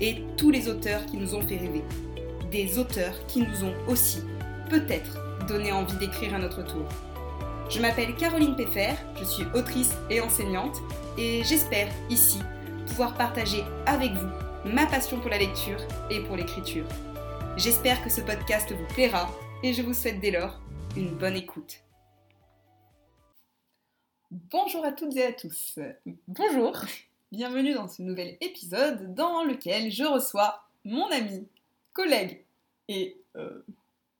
et tous les auteurs qui nous ont fait rêver. Des auteurs qui nous ont aussi, peut-être, donné envie d'écrire à notre tour. Je m'appelle Caroline Peffer, je suis autrice et enseignante, et j'espère ici pouvoir partager avec vous ma passion pour la lecture et pour l'écriture. J'espère que ce podcast vous plaira et je vous souhaite dès lors une bonne écoute. Bonjour à toutes et à tous. Bonjour. Bienvenue dans ce nouvel épisode dans lequel je reçois mon ami, collègue et euh,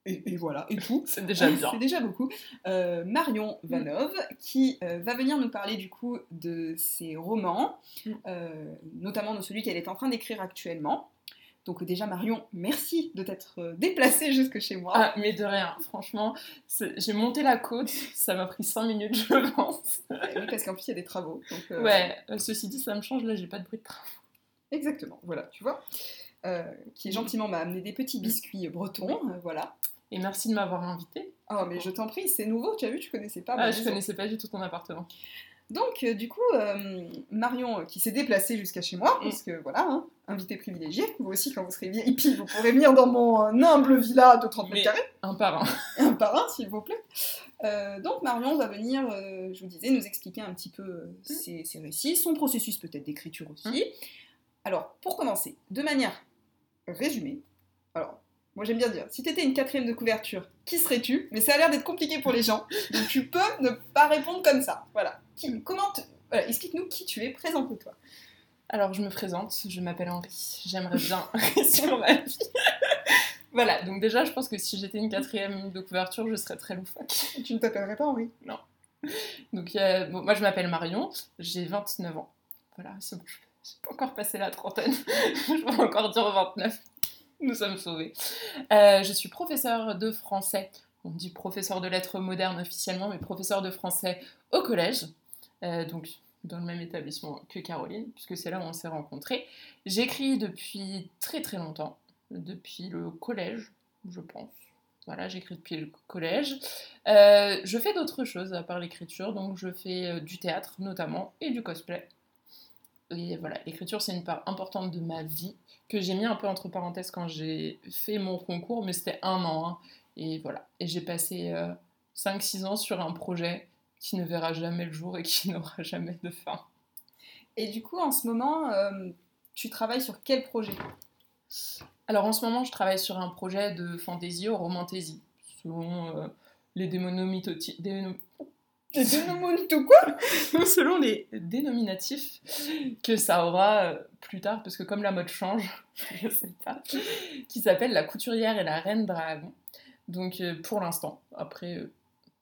et, voilà, et tout. C'est déjà bien. C'est déjà beaucoup. Euh, Marion Vanov, qui euh, va venir nous parler du coup de ses romans, Mm. euh, notamment de celui qu'elle est en train d'écrire actuellement. Donc déjà Marion, merci de t'être euh, déplacée jusque chez moi. Ah, mais de rien, franchement, j'ai monté la côte, ça m'a pris 5 minutes, je pense. Euh, oui, parce qu'en plus il y a des travaux. donc, euh, Ouais, euh, ceci dit, ça me change, là, j'ai pas de bruit de train. Exactement, voilà, tu vois. Euh, qui gentiment m'a amené des petits biscuits bretons, euh, voilà. Et merci de m'avoir invité. Oh mais je t'en prie, c'est nouveau, tu as vu, tu connaissais pas. Ah, je maison. connaissais pas du tout ton appartement. Donc, euh, du coup, euh, Marion, euh, qui s'est déplacée jusqu'à chez moi, Mm. parce que voilà, hein, invité privilégié, vous aussi, quand vous serez hippie, vous pourrez venir dans mon euh, humble villa de 30 mètres carrés, Un par un. un par un, s'il vous plaît. Euh, donc, Marion va venir, euh, je vous disais, nous expliquer un petit peu euh, ses, ses récits, son processus peut-être d'écriture aussi. Alors, pour commencer, de manière résumée, alors, moi j'aime bien dire, si t'étais une quatrième de couverture, qui serais-tu? Mais ça a l'air d'être compliqué pour les gens, donc tu peux ne pas répondre comme ça. Voilà. Qui, comment te- voilà, explique-nous qui tu es, présente-toi. Alors, je me présente, je m'appelle Henri, j'aimerais bien sur ma vie. voilà, donc déjà, je pense que si j'étais une quatrième de couverture, je serais très loufoque. Tu ne t'appellerais pas Henri? Donc, euh, bon, moi, je m'appelle Marion, j'ai 29 ans. Voilà, c'est bon, je j'ai pas encore passé la trentaine. je vais encore dire 29. Nous sommes sauvés. Euh, je suis professeure de français. On dit professeur de lettres modernes officiellement, mais professeur de français au collège. Euh, donc, dans le même établissement que Caroline, puisque c'est là où on s'est rencontrés. J'écris depuis très très longtemps, depuis le collège, je pense. Voilà, j'écris depuis le collège. Euh, je fais d'autres choses à part l'écriture, donc je fais euh, du théâtre notamment et du cosplay. Et voilà, l'écriture c'est une part importante de ma vie que j'ai mis un peu entre parenthèses quand j'ai fait mon concours, mais c'était un an. hein. et voilà, et j'ai passé 5-6 ans sur un projet qui ne verra jamais le jour et qui n'aura jamais de fin. Et du coup, en ce moment, euh, tu travailles sur quel projet? Alors en ce moment, je travaille sur un projet de fantasy ou romantaisie, selon euh, les démonomitoти- dénom- Et tu nous montres tout quoi? Selon les dénominatifs que ça aura euh, plus tard, parce que comme la mode change, je sais pas, qui s'appelle La couturière et la reine dragon. Donc pour l'instant, après,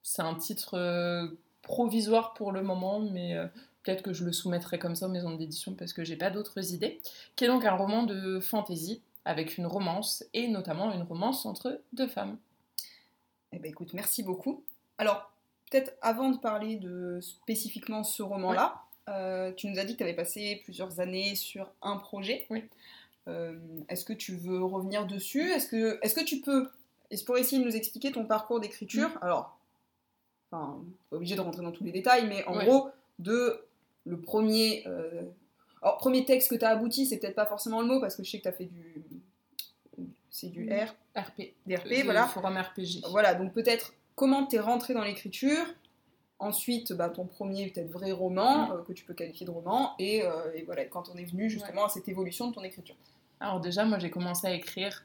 c'est un titre provisoire pour le moment, mais euh, peut-être que je le soumettrai comme ça aux maisons d'édition parce que j'ai pas d'autres idées, qui est donc un roman de fantasy avec une romance, et notamment une romance entre deux femmes. Eh ben écoute, merci beaucoup. Alors, peut-être avant de parler de spécifiquement ce roman-là, euh, tu nous as dit que tu avais passé plusieurs années sur un projet. Oui. Euh, Est-ce que tu veux revenir dessus? Est-ce que, est que tu peux, est-ce pour essayer de nous expliquer ton parcours d'écriture? Alors, enfin, pas obligé de rentrer dans tous les détails, mais en gros, de le premier. euh, alors, premier texte que tu as abouti, c'est peut-être pas forcément le mot, parce que je sais que tu as fait du. C'est du. R, RP. des RP, Le voilà. Forum RPG. Voilà, donc peut-être comment t'es rentré dans l'écriture, ensuite bah, ton premier peut-être vrai roman, euh, que tu peux qualifier de roman, et, euh, et voilà, quand on est venu justement à cette évolution de ton écriture. Alors déjà, moi j'ai commencé à écrire,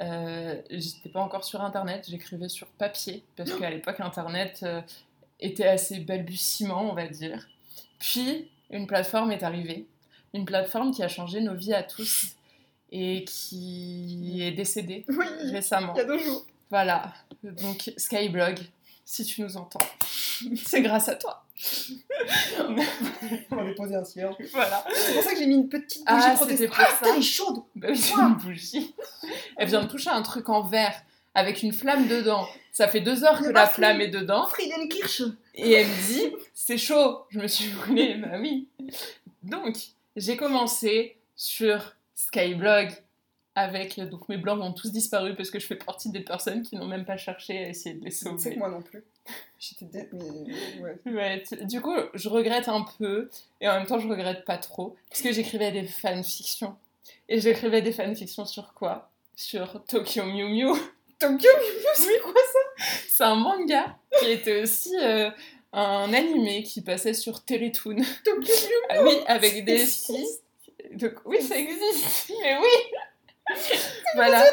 euh, j'étais pas encore sur Internet, j'écrivais sur papier, parce qu'à l'époque Internet euh, était assez balbutiement, on va dire. Puis, une plateforme est arrivée, une plateforme qui a changé nos vies à tous, et qui est décédée Oui, récemment. il y a deux jours. Voilà, donc Skyblog, si tu nous entends, c'est grâce à toi. On va déposer un cierge. Voilà. C'est pour ça que j'ai mis une petite bougie Ah, protestante. pour Ah, ça. putain, elle est chaude Bah oui, c'est une bougie. Elle vient de toucher un truc en verre avec une flamme dedans. Ça fait deux heures que la flamme est dedans. Friedenkirch Et elle me dit, c'est chaud, je me suis brûlée, bah oui. Donc, j'ai commencé sur Skyblog avec, donc mes blogs ont tous disparu parce que je fais partie des personnes qui n'ont même pas cherché à essayer de les sauver. moi non plus. J'étais ouais. Ouais, du coup, je regrette un peu et en même temps, je regrette pas trop parce que j'écrivais des fanfictions. Et j'écrivais des fanfictions sur quoi? Sur Tokyo Mew Mew. Tokyo C'est quoi ça? C'est un manga qui était aussi euh, un animé qui passait sur Teletoon. Tokyo Ah oui, avec des filles. Donc, oui, ça existe, mais oui Voilà.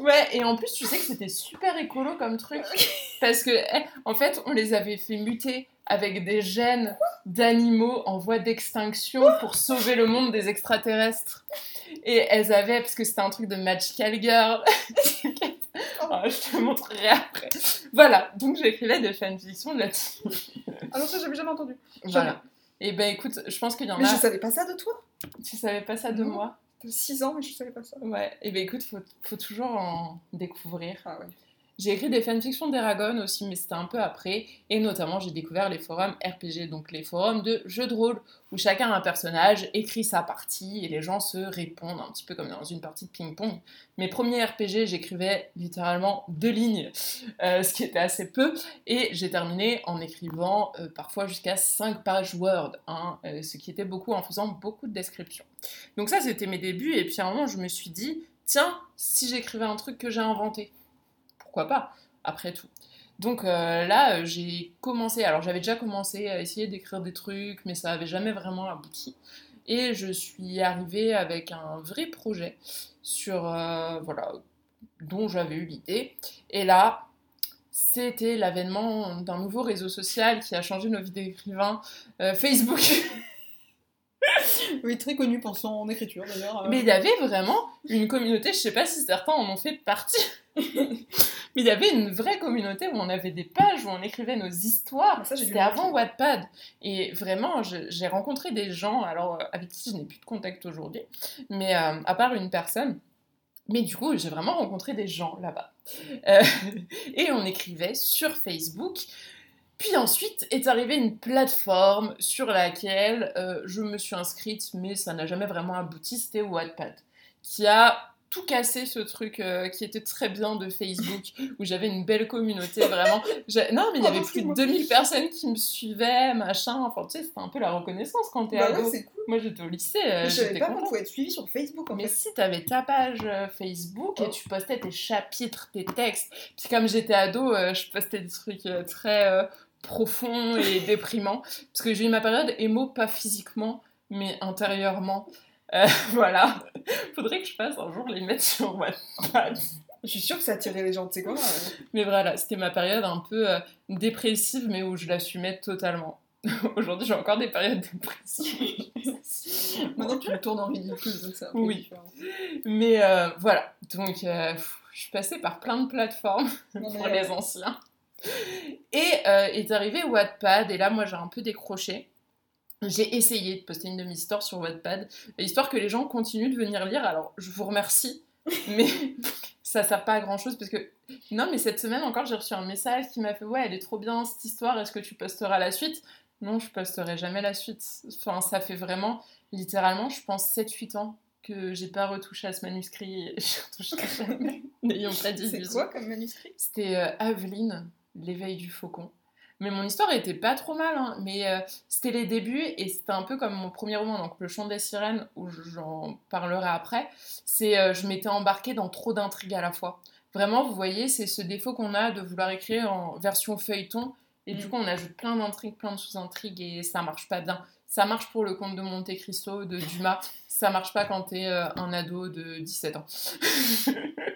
Ouais, et en plus, tu sais que c'était super écolo comme truc. Parce que, eh, en fait, on les avait fait muter avec des gènes d'animaux en voie d'extinction pour sauver le monde des extraterrestres. Et elles avaient, parce que c'était un truc de Magical Girl. Ah, je te montrerai après. Voilà, donc j'écrivais des fanfictions là-dessus. Ah non, ça j'avais jamais entendu. Voilà. Et ben écoute, je pense qu'il y en Mais a. je savais pas ça de toi. Tu savais pas ça de Non. moi 6 ans, mais je savais pas ça. Ouais, et ben écoute, faut, faut toujours en découvrir. Ah ouais. J'ai écrit des fanfictions d'Eragon aussi, mais c'était un peu après. Et notamment, j'ai découvert les forums RPG, donc les forums de jeux de rôle, où chacun un personnage, écrit sa partie, et les gens se répondent un petit peu comme dans une partie de ping-pong. Mes premiers RPG, j'écrivais littéralement deux lignes, euh, ce qui était assez peu. Et j'ai terminé en écrivant euh, parfois jusqu'à 5 pages Word, hein, euh, ce qui était beaucoup en faisant beaucoup de descriptions. Donc ça, c'était mes débuts, et puis à un moment, je me suis dit, tiens, si j'écrivais un truc que j'ai inventé pourquoi pas, après tout. Donc euh, là, euh, j'ai commencé, alors j'avais déjà commencé à essayer d'écrire des trucs, mais ça n'avait jamais vraiment abouti. Et je suis arrivée avec un vrai projet sur, euh, voilà, dont j'avais eu l'idée. Et là, c'était l'avènement d'un nouveau réseau social qui a changé nos vies d'écrivains, euh, Facebook. Oui, très connu pour son écriture d'ailleurs. Mais il y avait vraiment une communauté, je sais pas si certains en ont fait partie, mais il y avait une vraie communauté où on avait des pages où on écrivait nos histoires. Ah, C'était avant. Wattpad. Et vraiment, j'ai rencontré des gens, alors euh, avec qui je n'ai plus de contact aujourd'hui, mais euh, à part une personne. Mais du coup, j'ai vraiment rencontré des gens là-bas. Euh, et on écrivait sur Facebook. Puis ensuite est arrivée une plateforme sur laquelle euh, je me suis inscrite, mais ça n'a jamais vraiment abouti, c'était Wattpad, qui a tout cassé ce truc euh, qui était très bien de Facebook, où j'avais une belle communauté, vraiment. Non, mais il y Oh, avait plus de excuse-moi. 2000 personnes qui me suivaient, machin, enfin tu sais, c'était un peu la reconnaissance quand t'es Bah ado. ouais, c'est cool. Moi j'étais au lycée, euh, Mais je savais j'étais pas qu'on pouvait être suivi sur Facebook en Mais fait. si t'avais ta page euh, Facebook et Oh. tu postais tes chapitres, tes textes, puis comme j'étais ado, euh, je postais des trucs très profonds et déprimants, parce que j'ai eu ma période émo, pas physiquement, mais intérieurement. Euh, voilà. Faudrait que je fasse un jour les mettre sur Wattpad. Je suis sûre que ça attirait les gens, tu sais quoi. euh. Mais voilà, c'était ma période un peu euh, dépressive, mais où je l'assumais totalement. Aujourd'hui, j'ai encore des périodes dépressives. Maintenant tu le tournes en ridicule, donc peu Oui. Mais euh, voilà, donc pff, je suis passée par plein de plateformes Non, pour les anciens. Et est arrivé Wattpad, et là, moi, j'ai un peu décroché. J'ai essayé de poster une de mes histoires sur Wattpad, histoire que les gens continuent de venir lire. Alors, je vous remercie, mais ça sert pas à grand chose parce que. Non, mais cette semaine encore, j'ai reçu un message qui m'a fait Ouais, elle est trop bien cette histoire, est-ce que tu posteras la suite? Non, je posterai jamais la suite. Enfin, ça fait vraiment, littéralement, je pense 7-8 ans que j'ai pas retouché à ce manuscrit je retoucherai jamais. N'ayons pas dit C'est quoi comme manuscrit? C'était euh, Aveline, l'éveil du faucon. Mais mon histoire était pas trop mal, hein, mais euh, c'était les débuts et c'était un peu comme mon premier roman, donc Le chant des sirènes, où j'en parlerai après. C'est euh, je m'étais embarquée dans trop d'intrigues à la fois. Vraiment, vous voyez, c'est ce défaut qu'on a de vouloir écrire en version feuilleton et du Mm. coup on ajoute plein d'intrigues, plein de sous-intrigues et ça marche pas bien. Ça marche pour le conte de Monte Cristo, de Dumas, ça marche pas quand t'es euh, un ado de 17 ans.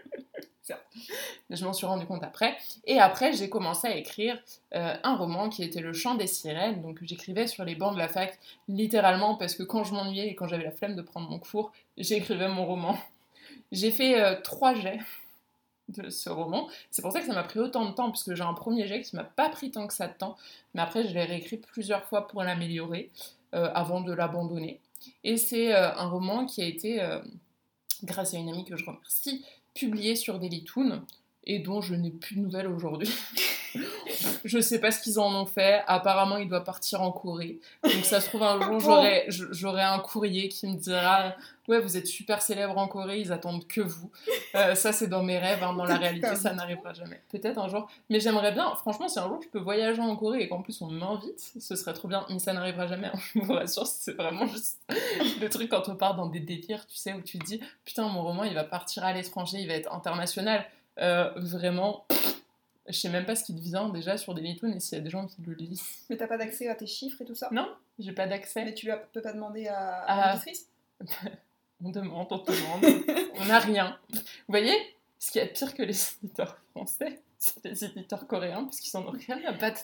Je m'en suis rendu compte après. Et après, j'ai commencé à écrire euh, un roman qui était Le chant des sirènes. Donc, j'écrivais sur les bancs de la fac, littéralement, parce que quand je m'ennuyais et quand j'avais la flemme de prendre mon cours, j'écrivais mon roman. J'ai fait euh, trois jets de ce roman. C'est pour ça que ça m'a pris autant de temps, puisque j'ai un premier jet qui m'a pas pris tant que ça de temps, mais après je l'ai réécrit plusieurs fois pour l'améliorer euh, avant de l'abandonner. Et c'est un roman qui a été, grâce à une amie que je remercie, publié sur Dailytoon et dont je n'ai plus de nouvelles aujourd'hui. je sais pas ce qu'ils en ont fait. Apparemment, il doit partir en Corée. Donc ça se trouve un jour, j'aurai, j'aurai un courrier qui me dira ouais, vous êtes super célèbre en Corée, ils attendent que vous. Euh, ça, c'est dans mes rêves. hein. Dans la réalité, ça n'arrivera jamais. Peut-être un jour. Mais j'aimerais bien. Franchement, si un jour je peux voyager en Corée et qu'en plus on m'invite, ce serait trop bien. Mais ça n'arrivera jamais. hein. Je vous rassure, c'est vraiment juste le truc quand on part dans des délires, tu sais, où tu te dis putain, mon roman, il va partir à l'étranger, il va être international. Euh, vraiment. Je sais même pas ce qui devient déjà sur Dailytoon et s'il y a des gens qui le lisent. Mais t'as pas d'accès à tes chiffres et tout ça? Non, j'ai pas d'accès. Mais tu peux pas demander à, Ah. à l'éditrice On demande, on demande. on n'a rien. Vous voyez Ce qui est pire que les éditeurs français, c'est les éditeurs coréens, parce qu'ils en ont rien à battre.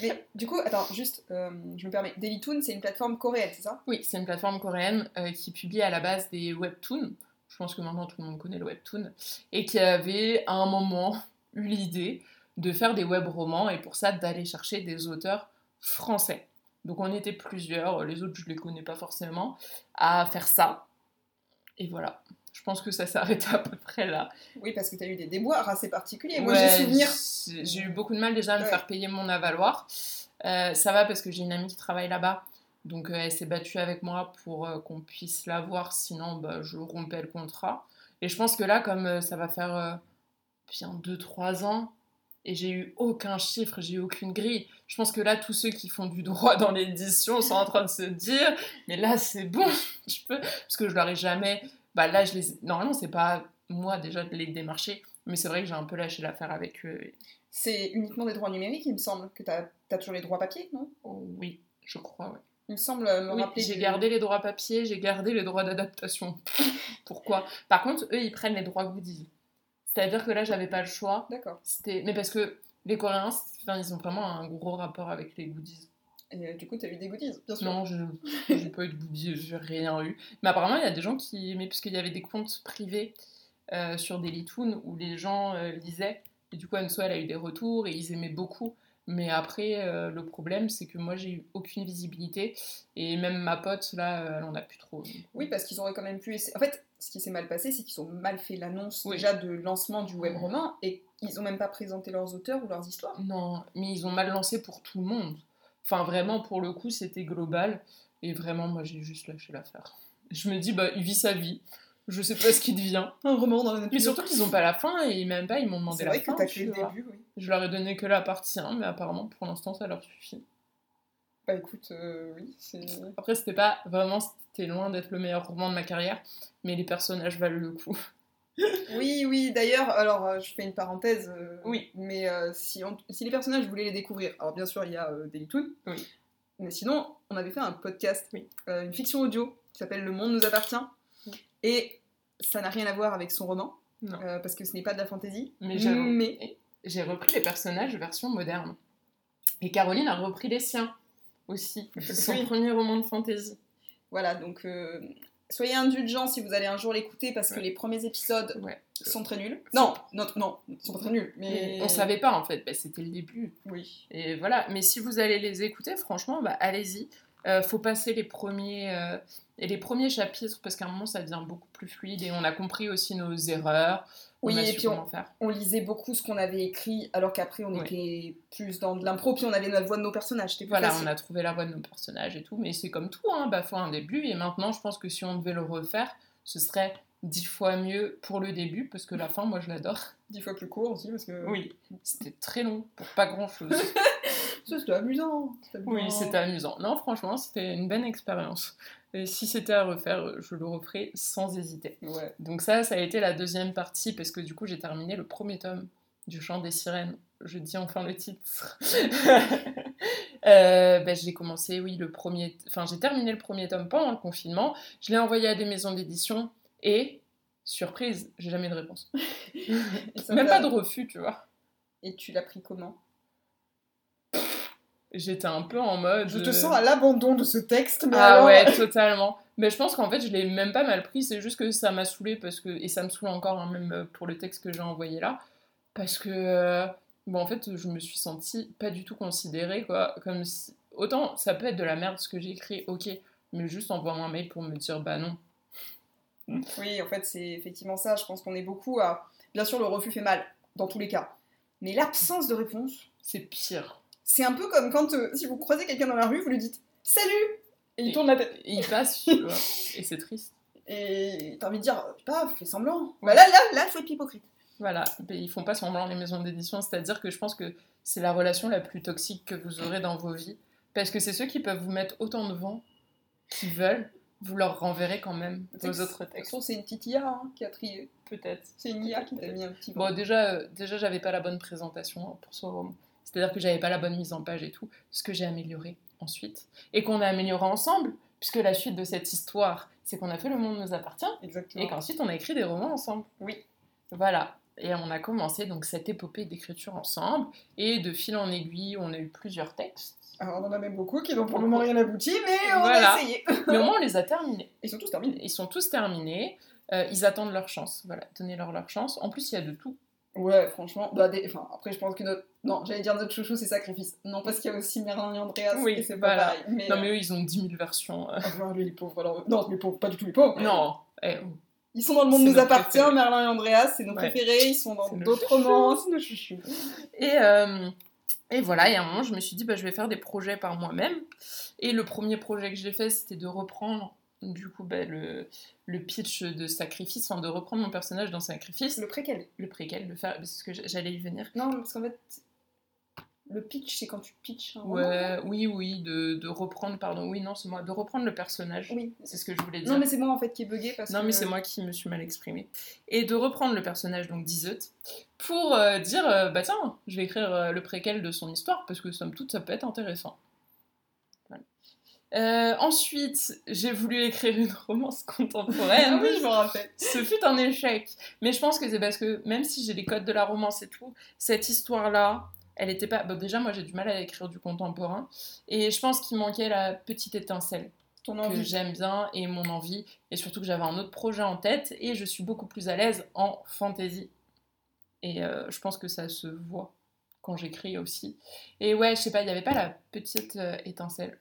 Mais du coup, attends, juste, euh, je me permets. Dailytoon, c'est une plateforme coréenne, c'est ça? Oui, c'est une plateforme coréenne euh, qui publie à la base des webtoons. Je pense que maintenant tout le monde connaît le webtoon. Et qui avait à un moment eu l'idée de faire des web romans et pour ça d'aller chercher des auteurs français. Donc on était plusieurs, les autres je les connais pas forcément, à faire ça. Et voilà. Je pense que ça s'est arrêté à peu près là. Oui, parce que t'as eu des déboires assez particuliers. Moi, Ouais, j'ai souvenir. j'ai- J'ai eu beaucoup de mal déjà à me Ouais. faire payer mon avaloir. Euh, ça va parce que j'ai une amie qui travaille là-bas. Donc euh, elle s'est battue avec moi pour euh, qu'on puisse l'avoir. Sinon, bah, je rompais le contrat. Et je pense que là, comme euh, ça va faire bien 2-3 ans, et j'ai eu aucun chiffre, j'ai eu aucune grille. Je pense que là, tous ceux qui font du droit dans l'édition sont en train de se dire Mais là, c'est bon, je peux. Parce que je leur ai jamais. Bah là, je les. Normalement, c'est pas moi déjà de les démarcher, mais c'est vrai que j'ai un peu lâché l'affaire avec eux. C'est uniquement des droits numériques, il me semble, que t'as as toujours les droits papier, non? Oh, oui, je crois, ouais. Il me semble euh, me Oui, rappeler. j'ai du- gardé les droits papier, j'ai gardé les droits d'adaptation. Pourquoi? Par contre, eux, ils prennent les droits goodies. C'est-à-dire que là, j'avais pas le choix. D'accord. C'était, mais parce que les Coréens, ils ont vraiment un gros rapport avec les goodies. Et euh, du coup, t'as eu des goodies, bien sûr. Non, je j'ai pas eu de goodies, j'ai rien eu. Mais apparemment, il y a des gens qui, mais puisqu'il y avait des comptes privés euh, sur Dailytoon où les gens euh, lisaient, et du coup, Anso, elle a eu des retours et ils aimaient beaucoup. Mais après, euh, le problème, c'est que moi, j'ai eu aucune visibilité et même ma pote, là, elle en a plus trop. Oui, parce qu'ils auraient quand même pu essayer. En fait, ce qui s'est mal passé, c'est qu'ils ont mal fait l'annonce Oui. déjà de lancement du web roman et ils ont même pas présenté leurs auteurs ou leurs histoires. Non, mais ils ont mal lancé pour tout le monde. Enfin, vraiment, pour le coup, c'était global. Et vraiment, moi, j'ai juste lâché l'affaire. Je me dis, bah, il vit sa vie. Je sais pas ce qu'il devient. Un roman dans la Mais surtout qu'ils ont pas la fin et même pas, ils m'ont demandé C'est la vrai que fin. t'as fait le vois. début, oui. Je leur ai donné que la partie 1, mais apparemment, pour l'instant, ça leur suffit. Bah écoute, euh, oui, c'est. Après, c'était pas vraiment, c'était loin d'être le meilleur roman de ma carrière, mais les personnages valent le coup. Oui, oui, d'ailleurs, alors euh, je fais une parenthèse. euh, Oui. Mais si, on- si les personnages voulaient les découvrir, alors bien sûr, il y a euh, Dailytoon. Oui. Mais sinon, on avait fait un podcast, Oui. une fiction audio qui s'appelle Le Monde nous appartient. Et ça n'a rien à voir avec son roman, euh, parce que ce n'est pas de la fantaisie. Mais j'ai Mais repris les personnages version moderne. Et Caroline a repris les siens aussi. C'est son Oui. premier roman de fantasy. voilà, donc euh, soyez indulgents si vous allez un jour l'écouter, parce que les premiers épisodes Ouais. sont très nuls. Non, non, non, ils sont pas très nuls. Mais On savait pas en fait, bah, c'était le début. Oui. Et voilà, mais si vous allez les écouter, franchement, bah, allez-y. Euh, faut passer les premiers, euh, et les premiers chapitres parce qu'à un moment ça devient beaucoup plus fluide et on a compris aussi nos erreurs. Oui, on et puis on- lisait beaucoup ce qu'on avait écrit, alors qu'après on Oui. était plus dans de l'impro, puis on avait la voix de nos personnages. Voilà, facile. on a trouvé la voix de nos personnages et tout, mais c'est comme tout, hein, bah, faut un début. Et maintenant, je pense que si on devait le refaire, ce serait dix fois mieux pour le début parce que la fin, moi, je l'adore. Dix fois plus court aussi, parce que Oui, c'était très long pour pas grand chose. Ça, c'était amusant. c'était Oui, amusant. c'était amusant. Non, franchement, c'était une bonne expérience. Et si c'était à refaire, je le referais sans hésiter. Ouais. Donc ça, ça a été la deuxième partie, parce que du coup, j'ai terminé le premier tome du Chant des Sirènes. Je dis enfin le titre. Euh, ben, j'ai commencé, oui, le premier... Enfin, j'ai terminé le premier tome pendant le confinement. Je l'ai envoyé à des maisons d'édition et, surprise, j'ai jamais de réponse. Même pas de refus, tu vois. Et tu l'as pris comment? J'étais un peu en mode. Je te euh, sens à l'abandon de ce texte, mais Ah alors... ouais, totalement. Mais je pense qu'en fait, je l'ai même pas mal pris, c'est juste que ça m'a saoulé parce que et ça me saoule encore hein, même euh, pour le texte que j'ai envoyé là parce que euh, bon en fait, je me suis sentie pas du tout considérée quoi, comme si autant ça peut être de la merde ce que j'ai écrit, OK, mais juste envoie-moi un mail pour me dire bah non. Oui, en fait, c'est effectivement ça. Je pense qu'on est beaucoup à... Bien sûr, le refus fait mal, dans tous les cas. Mais l'absence de réponse, C'est pire. C'est un peu comme quand, euh, si vous croisez quelqu'un dans la rue, vous lui dites « Salut !» Et il Et- tourne la tête. Et il passe, tu vois, et c'est triste. Et t'as envie de dire « Putain, fais semblant. Bah là, là, là, faut être hypocrite. Voilà, mais ils font pas semblant les maisons d'édition, c'est-à-dire que je pense que c'est la relation la plus toxique que vous aurez dans vos vies, parce que c'est ceux qui peuvent vous mettre autant de vent qu'ils veulent, vous leur renverrez quand même vos autres textes, c'est une petite IA hein, qui a trié. peut-être. C'est une IA qui t'a mis un petit Bon, déjà, euh, déjà j'avais pas la bonne présentation hein, pour ce roman, c'est-à-dire que j'avais pas la bonne mise en page et tout, ce que j'ai amélioré ensuite, et qu'on a amélioré ensemble, puisque la suite de cette histoire, c'est qu'on a fait Le Monde nous appartient, Exactement. et qu'ensuite on a écrit des romans ensemble. Oui. Voilà. Et on a commencé donc cette épopée d'écriture ensemble. Et de fil en aiguille, on a eu plusieurs textes. Alors, on en a même beaucoup qui n'ont pour le moment rien abouti, mais on Voilà. a essayé. Mais au moins, on les a terminés. Ils sont tous terminés. Ils sont tous terminés. Euh, ils attendent leur chance. Voilà, donnez-leur leur chance. En plus, il y a de tout. Ouais, franchement. Bah, des- enfin, après, je pense que notre. Non, j'allais dire notre chouchou, c'est Sacrifice. Non, parce qu'il y a aussi Merlin et Andreas, Oui, et c'est pas voilà. pareil. Mais, Non, euh, mais eux, ils ont 10 000 versions. euh. ah, lui, les pauvres, alors. Non, les pauvres, pas du tout les pauvres. Non. Eh, Ils sont dans le monde nous appartient, préférés. Merlin et Andreas, c'est nos Ouais. préférés, ils sont dans d'autres romans. c'est nos chouchous. Et, euh, et voilà, et à un moment, je me suis dit, bah, je vais faire des projets par moi-même. Et le premier projet que j'ai fait, c'était de reprendre, du coup, bah, le, le pitch de Sacrifice, enfin, de reprendre mon personnage dans Sacrifice, Le préquel. le préquel, de faire, c'est ce que j'allais y venir. Non, parce qu'en fait, le pitch, c'est quand tu pitches. Ouais, oui, oui, de, de reprendre, pardon, oui, non, c'est moi, de reprendre le personnage. Oui. C'est ce que je voulais dire. Non, mais c'est moi en fait qui est bugué parce Non, que. mais c'est moi qui me suis mal exprimée. Et de reprendre le personnage, donc d'Iseut, pour euh, dire euh, bah tiens, je vais écrire euh, le préquel de son histoire, parce que somme toute, ça peut être intéressant. Euh, ensuite, j'ai voulu écrire une romance contemporaine. Ah oui, je me rappelle. Ce fut un échec. Mais je pense que c'est parce que même si j'ai les codes de la romance et tout, cette histoire-là, elle était pas. Bon, déjà, moi j'ai du mal à écrire du contemporain. Et je pense qu'il manquait la petite étincelle Ton que envie. j'aime bien et mon envie. Et surtout que j'avais un autre projet en tête et je suis beaucoup plus à l'aise en fantasy. Et euh, je pense que ça se voit quand j'écris aussi. Et ouais, je sais pas, il n'y avait pas la petite euh, étincelle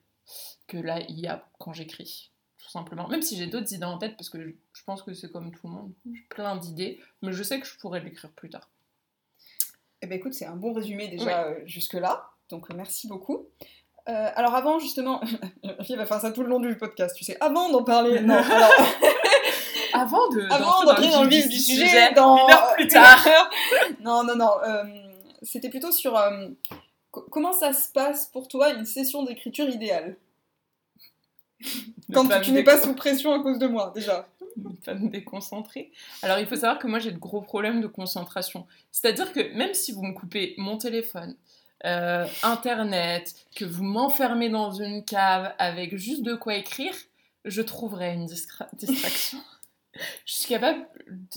que là il y a quand j'écris. Tout simplement. Même si j'ai d'autres idées en tête, parce que je, pense que c'est comme tout le monde, j'ai plein d'idées, mais je sais que je pourrais l'écrire plus tard. Eh ben écoute, c'est un bon résumé déjà euh, jusque-là, donc euh, merci beaucoup. Euh, alors avant justement, fille va faire ça tout le long du podcast, tu sais, avant d'en parler, non, alors Avant de avant d'entrer dans le vif du sujet, sujet, dans une heure plus tard. non, non, non, euh, c'était plutôt sur comment ça se passe pour toi une session d'écriture idéale? Quand tu n'es pas sous pression à cause de moi déjà. pas me déconcentrer. Alors, il faut savoir que moi, j'ai de gros problèmes de concentration. C'est-à-dire que même si vous me coupez mon téléphone, euh, Internet, que vous m'enfermez dans une cave avec juste de quoi écrire, je trouverai une distra- distraction. Je suis capable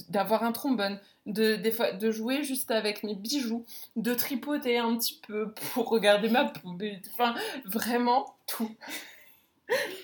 d'avoir un trombone, de, des fois, de jouer juste avec mes bijoux, de tripoter un petit peu pour regarder ma poubelle. Enfin, vraiment tout.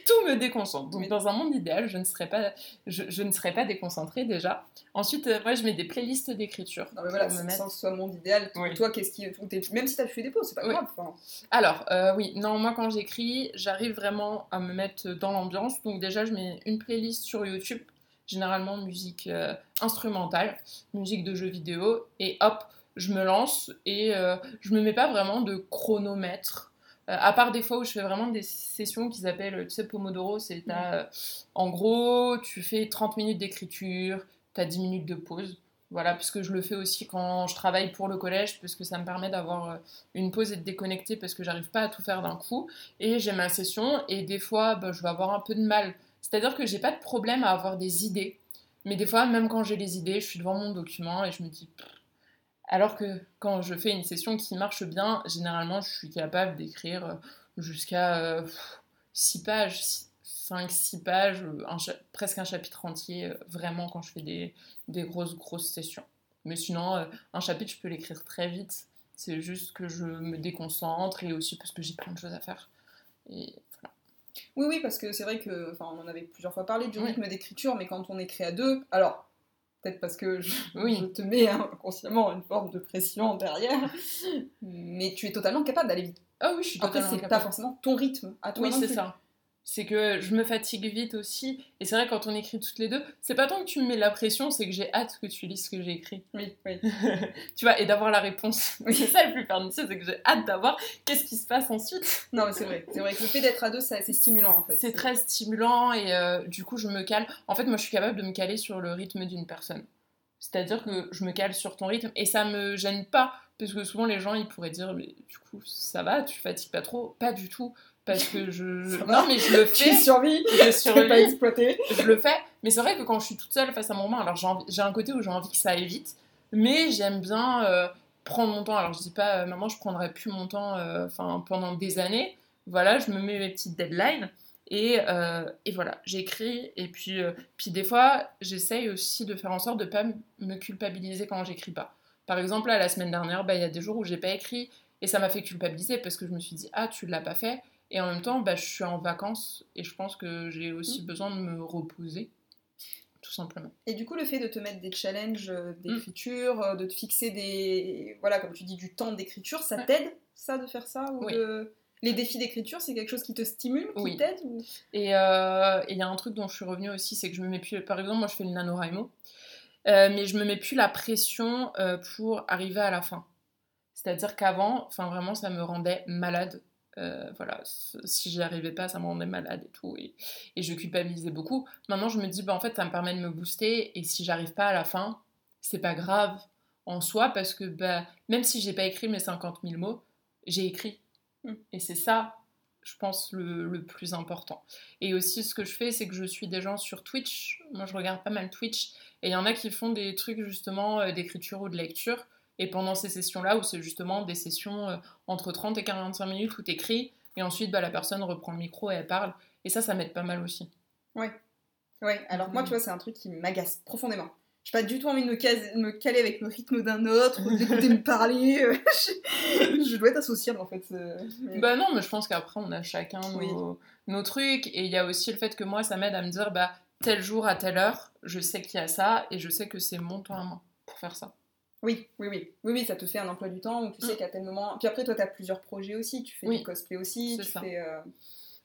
tout me déconcentre. Donc, Mais- dans un monde idéal, je ne serais pas, je, je ne serais pas déconcentrée déjà. Ensuite, euh, moi, je mets des playlists d'écriture. Non mais voilà, me sans que ce soit mon idéal, Oui. toi qu'est-ce qui... Même si t'as fait des pauses, c'est pas Oui. grave. enfin. Alors, euh, oui, non, moi quand j'écris, j'arrive vraiment à me mettre dans l'ambiance. Donc déjà, je mets une playlist sur YouTube, généralement musique euh, instrumentale, musique de jeux vidéo, et hop, je me lance et euh, je me mets pas vraiment de chronomètre. Euh, à part des fois où je fais vraiment des sessions qu'ils appellent, tu sais, Pomodoro, c'est euh, en gros, tu fais 30 minutes d'écriture, t'as 10 minutes de pause. Voilà, puisque je le fais aussi quand je travaille pour le collège, parce que ça me permet d'avoir une pause et de déconnecter parce que j'arrive pas à tout faire d'un coup. Et j'ai ma session et des fois, bah, je vais avoir un peu de mal. C'est-à-dire que j'ai pas de problème à avoir des idées. Mais des fois, même quand j'ai les idées, je suis devant mon document et je me dis. Alors que quand je fais une session qui marche bien, généralement, je suis capable d'écrire euh, jusqu'à 6 pages, 5-6 pages, euh, presque un chapitre entier, euh, vraiment quand je fais des, des grosses, grosses sessions. Mais sinon, euh, un chapitre, je peux l'écrire très vite C'est juste que je me déconcentre et aussi parce que j'ai plein de choses à faire. Et. Oui, oui, parce que c'est vrai que, enfin, on en avait plusieurs fois parlé du rythme d'écriture, mais quand on écrit à deux, alors peut-être parce que je, Oui. je te mets hein, inconsciemment une forme de pression derrière, mais tu es totalement capable d'aller vite. Ah oui, je suis Après, totalement c'est pas forcément ton rythme à toi Oui, c'est ça. C'est que je me fatigue vite aussi. Et c'est vrai, quand on écrit toutes les deux, c'est pas tant que tu me mets la pression, c'est que j'ai hâte que tu lises ce que j'ai écrit. Oui, oui. tu vois, et d'avoir la réponse. C'est ça le plus pernicieux, c'est que j'ai hâte d'avoir qu'est-ce qui se passe ensuite. Non, mais c'est vrai. C'est vrai que le fait d'être ça- c'est stimulant en fait. C'est très stimulant et euh, du coup, je me cale. En fait, moi, je suis capable de me caler sur le rythme d'une personne. C'est-à-dire que je me cale sur ton rythme et ça me gêne pas. Parce que souvent, les gens, ils pourraient dire, mais du coup, ça va, tu fatigues pas trop. Pas du tout. Parce que je. Ça non, mais je le Tu fais. survis, Je tu pas survis. exploité. je le fais. Mais c'est vrai que quand je suis toute seule face à mon roman, alors j'ai un côté où j'ai envie que ça aille vite, mais j'aime bien euh, prendre mon temps. Alors je dis pas, euh, maman, je prendrai plus mon temps euh, enfin pendant des années. Voilà, je me mets mes petites deadlines. Et, et voilà, j'écris. Et puis, puis des fois, j'essaye aussi de faire en sorte de pas me culpabiliser quand j'écris pas. Par exemple, là, la semaine dernière, bah, il y a des jours où j'ai pas écrit et ça m'a fait culpabiliser parce que je me suis dit, ah, tu l'as pas fait. Et en même temps, bah, je suis en vacances et je pense que j'ai aussi besoin de me reposer, tout simplement. Et du coup, le fait de te mettre des challenges euh, Mm. d'écriture, euh, de te fixer des. Voilà, comme tu dis, du temps d'écriture, ça Ouais. t'aide, ça, de faire ça ou Oui. de- Les défis d'écriture, c'est quelque chose qui te stimule, qui Oui. t'aide ou... Et euh, et il y a un truc dont je suis revenue aussi, c'est que je me mets plus. Par exemple, moi, je fais le NaNoWriMo, euh, mais je me mets plus la pression euh, pour arriver à la fin. C'est-à-dire qu'avant, enfin vraiment, ça me rendait malade. Euh, voilà, si j'y arrivais pas, ça me rendait malade et tout, et, et je culpabilisais beaucoup. Maintenant, je me dis, bah en fait, ça me permet de me booster, et si j'arrive pas à la fin, c'est pas grave en soi, parce que bah, même si j'ai pas écrit mes 50 000 mots, j'ai écrit. Mm. Et c'est ça, je pense, le, le plus important. Et aussi, ce que je fais, c'est que je suis des gens sur Twitch. Moi, je regarde pas mal Twitch. Et il y en a qui font des trucs, justement, euh, d'écriture ou de lecture. Et pendant ces sessions-là, où c'est justement des sessions euh, entre 30 et 45 minutes où t'écris, et ensuite, bah, la personne reprend le micro et elle parle. Et ça, ça m'aide pas mal aussi. Ouais, alors que moi, tu vois, c'est un truc qui m'agace profondément. J'ai pas du tout envie de me, caser- me caler avec le rythme d'un autre, d'écouter me parler. je, je dois être associable, en fait. euh, Bah non, mais je pense qu'après, on a chacun nos, Oui. nos trucs. Et il y a aussi le fait que moi, ça m'aide à me dire, bah, tel jour à telle heure, je sais qu'il y a ça, et je sais que c'est mon temps à moi pour faire ça. Oui, oui, oui. Oui, oui, ça te fait un emploi du temps où tu sais Mm. qu'à tel moment. Puis après, toi, t'as plusieurs projets aussi. Tu fais Oui. du cosplay aussi. C'est Tu ça. fais. euh,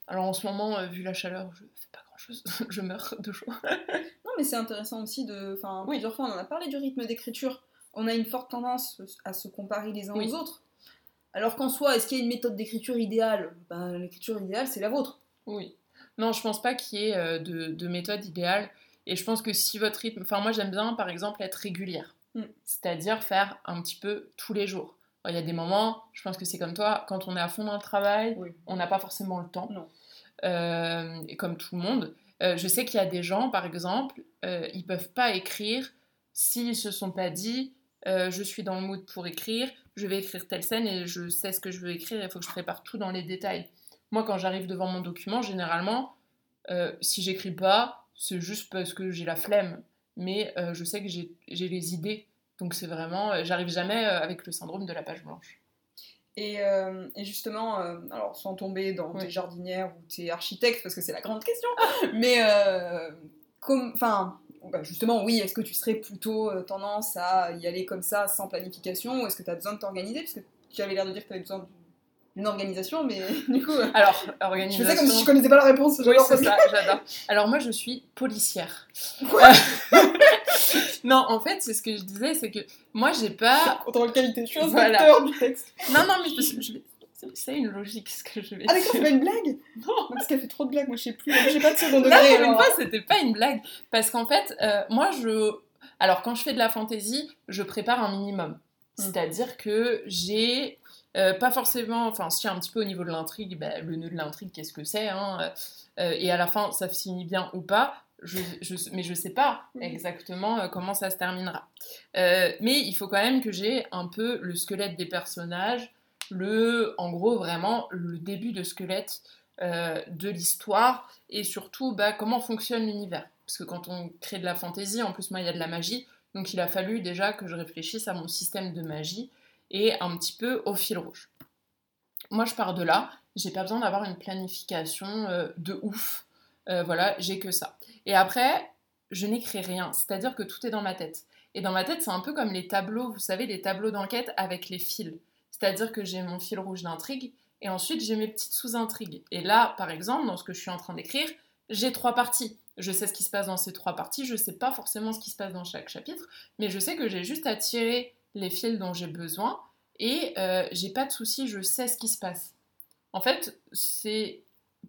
Alors en ce moment, euh, vu la chaleur, je fais pas grand chose. je meurs de chaud. Non, mais c'est intéressant aussi de. Enfin, Oui. plusieurs fois, on en a parlé du rythme d'écriture. On a une forte tendance à se comparer les uns Oui. aux autres. Alors qu'en soi, est-ce qu'il y a une méthode d'écriture idéale? Ben, L'écriture idéale, c'est la vôtre. Oui. Non, je pense pas qu'il y ait euh, de, de méthode idéale. Et je pense que si votre rythme. Enfin, moi, j'aime bien, par exemple, être régulière. Mm. C'est-à-dire faire un petit peu tous les jours. Il y a des moments, je pense que c'est comme toi, quand on est à fond dans le travail, Oui. on n'a pas forcément le temps. Non. Euh, comme tout le monde. Euh, je sais qu'il y a des gens, par exemple, euh, ils peuvent pas écrire s'ils se sont pas dit euh, je suis dans le mood pour écrire, je vais écrire telle scène et je sais ce que je veux écrire, il faut que je prépare tout dans les détails. Moi, quand j'arrive devant mon document, généralement, si j'écris pas, c'est juste parce que j'ai la flemme. Mais euh, je sais que j'ai les idées. Donc c'est vraiment, euh, j'arrive jamais euh, avec le syndrome de la page blanche. Et, euh, et justement, euh, alors sans tomber dans Oui. tes jardinières ou tes architectes, parce que c'est la grande question, mais comme, enfin, bah, justement, oui, est-ce que tu serais plutôt tendance à y aller comme ça, sans planification, ou est-ce que tu as besoin de t'organiser? Parce que tu avais l'air de dire que tu avais besoin d'une organisation, mais du coup, euh, Alors, je organisation. faisais comme si je connaissais pas la réponse. Oui, c'est ça, j'adore. Alors moi, je suis policière. non, en fait, c'est ce que je disais, c'est que moi, j'ai pas... Contrôle qualité, je suis Voilà. inspecteur du texte. Non, non, mais je vais- c'est- une logique, ce que je vais Ah d'accord, c'est pas une blague Non. Non, Parce qu'elle fait trop de blagues, moi je sais plus, j'ai pas de second degré. une alors. fois, c'était pas une blague. Parce qu'en fait, euh, moi, je... Alors, quand je fais de la fantaisie, je prépare un minimum. Mm. C'est-à-dire que j'ai... euh, pas forcément, enfin si un petit peu au niveau de l'intrigue, bah, le nœud de l'intrigue, qu'est-ce que c'est, hein, euh, et à la fin ça finit bien ou pas, je, je, mais je sais pas exactement euh, comment ça se terminera. Euh, mais il faut quand même que j'ai un peu le squelette des personnages, le, en gros vraiment le début de squelette euh, de l'histoire, et surtout bah, comment fonctionne l'univers. Parce que quand on crée de la fantaisie, en plus moi il y a de la magie, donc il a fallu déjà que je réfléchisse à mon système de magie et un petit peu au fil rouge. Moi, je pars de là. J'ai pas besoin d'avoir une planification euh, de ouf. Euh, voilà, j'ai que ça. Et après, je n'écris rien. C'est-à-dire que tout est dans ma tête. Et dans ma tête, c'est un peu comme les tableaux, vous savez, les tableaux d'enquête avec les fils. C'est-à-dire que j'ai mon fil rouge d'intrigue et ensuite j'ai mes petites sous-intrigues. Et là, par exemple, dans ce que je suis en train d'écrire, j'ai trois parties. Je sais ce qui se passe dans ces trois parties, je sais pas forcément ce qui se passe dans chaque chapitre, mais je sais que j'ai juste à tirer les fils dont j'ai besoin et euh, j'ai pas de souci, je sais ce qui se passe. En fait, c'est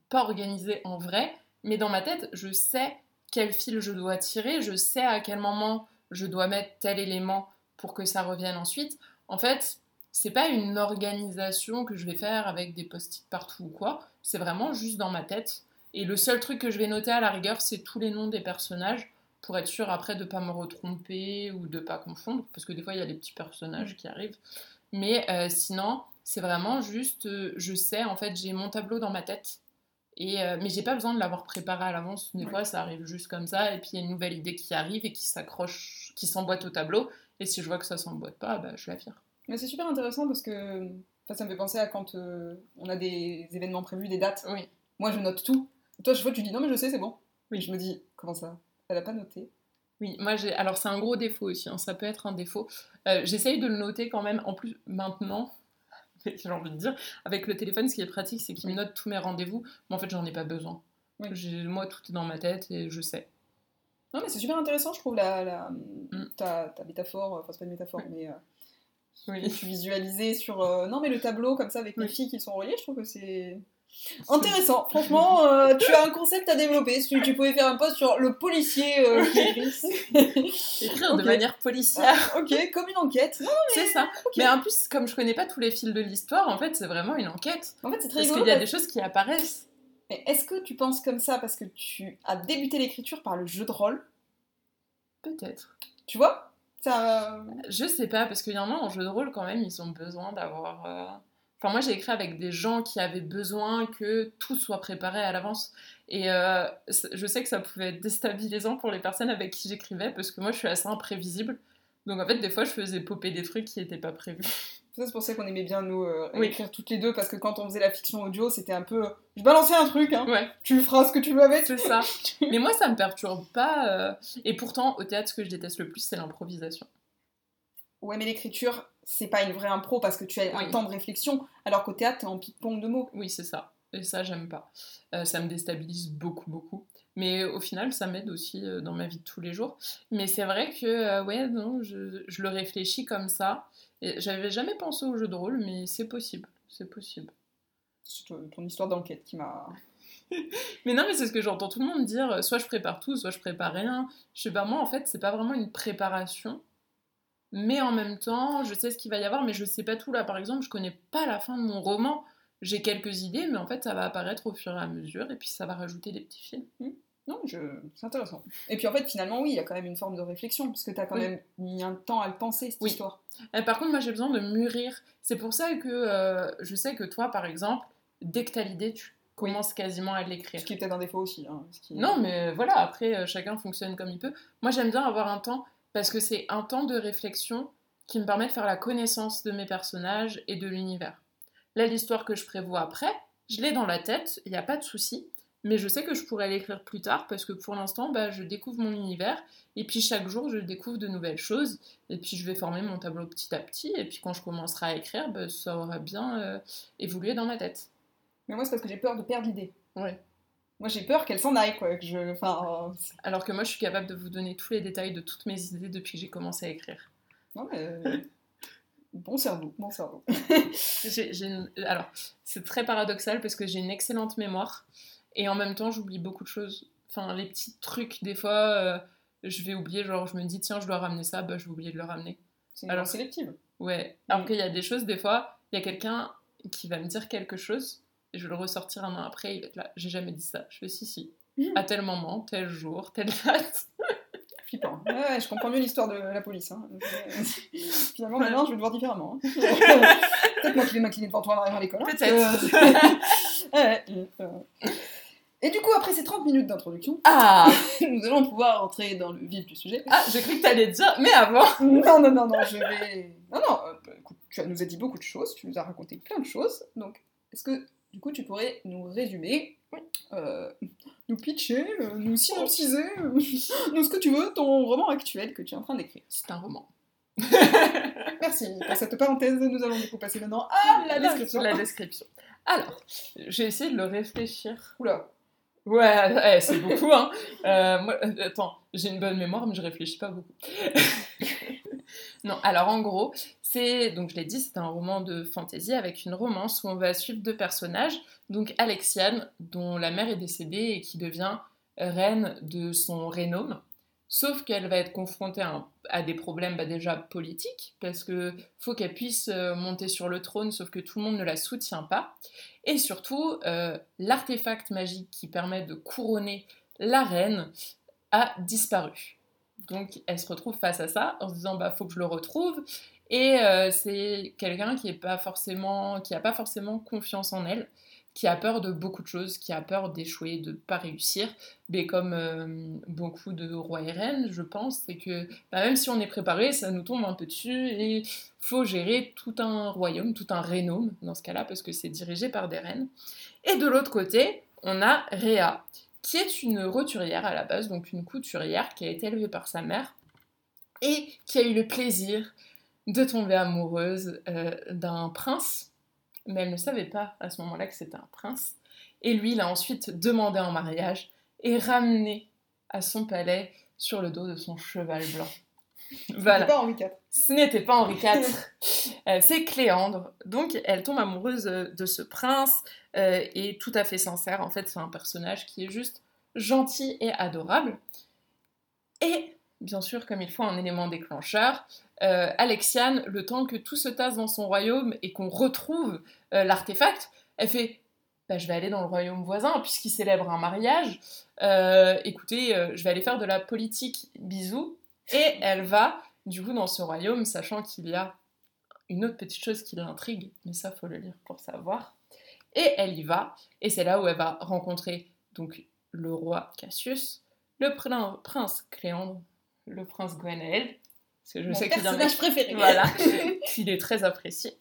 pas organisé en vrai, mais dans ma tête, je sais quel fil je dois tirer, je sais à quel moment je dois mettre tel élément pour que ça revienne ensuite. En fait, c'est pas une organisation que je vais faire avec des post-it partout ou quoi, c'est vraiment juste dans ma tête. Et le seul truc que je vais noter à la rigueur, c'est tous les noms des personnages pour être sûr après de pas me retromper ou de pas confondre, parce que des fois il y a des petits personnages qui arrivent. Mais euh, sinon, c'est vraiment juste, euh, je sais, en fait, j'ai mon tableau dans ma tête. Et, euh, mais j'ai pas besoin de l'avoir préparé à l'avance. Des fois, ça arrive juste comme ça, et puis il y a une nouvelle idée qui arrive et qui s'accroche, qui s'emboîte au tableau. Et si je vois que ça s'emboîte pas, bah, je la vire. Mais c'est super intéressant parce que ça me fait penser à quand on a des événements prévus, des dates. Oui. Moi, je note tout. toi, je vois, tu dis non, mais je sais, c'est bon. Oui. Je me dis, comment ça? Elle a pas noté oui, moi j'ai. Alors c'est un gros défaut aussi, hein. ça peut être un défaut. Euh, j'essaye de le noter quand même, en plus maintenant, j'ai envie de dire, avec le téléphone, ce qui est pratique, c'est qu'il me note tous mes rendez-vous, mais en fait j'en ai pas besoin. Moi tout est dans ma tête et je sais. Non mais c'est super intéressant, je trouve, la, la mm. ta, ta, métaphore, enfin c'est pas une métaphore, mais. Euh, oui. Tu visualisais sur. Euh, non mais le tableau comme ça avec les filles qui sont reliées, je trouve que c'est. Intéressant, franchement, euh, tu as un concept à développer. Si tu pouvais faire un post sur le policier euh. Écrire de manière policière. Ah, ok, comme une enquête. C'est ça. Mais en plus, comme je connais pas tous les fils de l'histoire, en fait, c'est vraiment une enquête. En fait, c'est très Parce qu'il y a des choses qui apparaissent. Mais est-ce que tu penses comme ça parce que tu as débuté l'écriture par le jeu de rôle? Peut-être. Tu vois? Ça... Je sais pas, parce qu'il y en a en jeu de rôle quand même, ils ont besoin d'avoir. Euh, Enfin, moi, j'ai écrit avec des gens qui avaient besoin que tout soit préparé à l'avance. Et euh, je sais que ça pouvait être déstabilisant pour les personnes avec qui j'écrivais, parce que moi, je suis assez imprévisible. Donc, en fait, des fois, je faisais popper des trucs qui n'étaient pas prévus. C'est pour ça qu'on aimait bien nous euh, écrire toutes les deux, parce que quand on faisait la fiction audio, c'était un peu. Je balançais un truc, hein. Ouais. Tu feras ce que tu veux avec. C'est ça. Mais moi, ça me perturbe pas. Euh, et pourtant, au théâtre, ce que je déteste le plus, c'est l'improvisation. Ouais, mais l'écriture, c'est pas une vraie impro parce que tu as un temps de réflexion, alors qu'au théâtre, t'es en ping-pong de mots. Oui, c'est ça. Et ça, j'aime pas. Euh, ça me déstabilise beaucoup, beaucoup. Mais au final, ça m'aide aussi euh, dans ma vie de tous les jours. Mais c'est vrai que, euh, ouais, non, je, je, le réfléchis comme ça. J'avais jamais pensé au jeu de rôle, mais c'est possible. C'est possible. C'est ton histoire d'enquête qui m'a. mais non, mais c'est ce que j'entends tout le monde dire. Soit je prépare tout, soit je prépare rien. Je sais pas, moi, en fait, c'est pas vraiment une préparation mais en même temps, je sais ce qu'il va y avoir, mais je sais pas tout là. Par exemple, je connais pas la fin de mon roman. J'ai quelques idées, mais en fait, ça va apparaître au fur et à mesure, et puis ça va rajouter des petits films. Hmm. Non, je... c'est intéressant. Et puis en fait, finalement, oui, il y a quand même une forme de réflexion, parce que tu as quand même mis un temps à le penser, cette histoire. Et par contre, moi, j'ai besoin de mûrir. C'est pour ça que euh, je sais que toi, par exemple, dès que tu as l'idée, tu commences quasiment à l'écrire. Ce qui est peut-être un défaut aussi. Hein, Non, mais voilà, après, euh, chacun fonctionne comme il peut. Moi, j'aime bien avoir un temps parce que c'est un temps de réflexion qui me permet de faire la connaissance de mes personnages et de l'univers. Là, l'histoire que je prévois après, je l'ai dans la tête, il n'y a pas de souci, mais je sais que je pourrais l'écrire plus tard parce que pour l'instant, bah, je découvre mon univers et puis chaque jour, je découvre de nouvelles choses et puis je vais former mon tableau petit à petit et puis quand je commencerai à écrire, bah, ça aura bien euh, évolué dans ma tête. Mais moi, c'est parce que j'ai peur de perdre l'idée. Ouais. Moi, j'ai peur qu'elle s'en aille, quoi. Que je... enfin, Alors que moi, je suis capable de vous donner tous les détails de toutes mes idées depuis que j'ai commencé à écrire. Non, mais. bon cerveau, bon cerveau. Alors, c'est très paradoxal parce que j'ai une excellente mémoire et en même temps, j'oublie beaucoup de choses. Enfin, les petits trucs, des fois, euh, je vais oublier, genre, je me dis, tiens, je dois ramener ça, bah, je vais oublier de le ramener. C'est Alors sélective. Ouais. Alors qu'il y a des choses, des fois, il y a quelqu'un qui va me dire quelque chose et je vais le ressortir un an après, il va être là, j'ai jamais dit ça. Je fais si, si. Mmh. À tel moment, tel jour, telle date. Flippant. Ouais, je comprends mieux l'histoire de la police. Hein. Finalement, maintenant, je vais le voir différemment. Hein. Peut-être moi qui vais m'incliner devant toi en arrivant à l'école. Hein. Peut-être. Euh, et du coup, après ces 30 minutes d'introduction, ah nous allons pouvoir entrer dans le vif du sujet. Ah, j'ai cru que tu allais dire, mais avant Non, non, non, non, je vais. Non, non, euh, écoute, tu nous as dit beaucoup de choses, tu nous as raconté plein de choses. Donc, est-ce que du coup tu pourrais nous résumer, euh, nous pitcher, euh, nous synopsiser, euh, nous ce que tu veux, ton roman actuel que tu es en train d'écrire C'est un roman. Merci. Pour cette parenthèse, nous allons du coup passer maintenant à la description. La description. Alors, j'ai essayé de le réfléchir. Oula. Ouais, ouais, c'est beaucoup, hein. Moi, attends, j'ai une bonne mémoire, mais je réfléchis pas beaucoup. non, alors en gros, c'est, donc je l'ai dit, c'est un roman de fantasy avec une romance où on va suivre deux personnages. Donc Alexiane, dont la mère est décédée et qui devient reine de son rénome. Sauf qu'elle va être confrontée à, des problèmes bah, déjà politiques, parce que faut qu'elle puisse euh, monter sur le trône, sauf que tout le monde ne la soutient pas. Et surtout, euh, l'artefact magique qui permet de couronner la reine a disparu. Donc elle se retrouve face à ça en se disant bah faut que je le retrouve. Et euh, c'est quelqu'un qui est pas forcément, confiance en elle, qui a peur de beaucoup de choses, qui a peur d'échouer, de pas réussir. Mais comme euh, beaucoup de rois et reines, je pense, c'est que bah, même si on est préparé, ça nous tombe un peu dessus et faut gérer tout un royaume, tout un rénome dans ce cas-là, parce que c'est dirigé par des reines. Et de l'autre côté, on a Réa, qui est une roturière à la base, donc une couturière qui a été élevée par sa mère et qui a eu le plaisir de tomber amoureuse euh, d'un prince, mais elle ne savait pas à ce moment-là que c'était un prince. Et lui, il a ensuite demandé en mariage et ramené à son palais sur le dos de son cheval blanc. Voilà. Pas Henri IV. Ce n'était pas Henri IV, Euh, c'est Cléandre. Donc elle tombe amoureuse euh, de ce prince euh, et tout à fait sincère. En fait, c'est un personnage qui est juste gentil et adorable. Et bien sûr, comme il faut un élément déclencheur, euh, Alexiane, le temps que tout se tasse dans son royaume et qu'on retrouve euh, l'artefact, elle fait bah, je vais aller dans le royaume voisin puisqu'il célèbre un mariage. Euh, écoutez, je vais aller faire de la politique, bisous. Et elle va du coup dans ce royaume, sachant qu'il y a une autre petite chose qui l'intrigue, mais ça faut le lire pour savoir. Et elle y va, et c'est là où elle va rencontrer donc le roi Cassius, le prin- prince Cléandre, le prince Gwenaël, parce que je Mon sais qu'il personnage préféré. voilà, qu'il est très apprécié,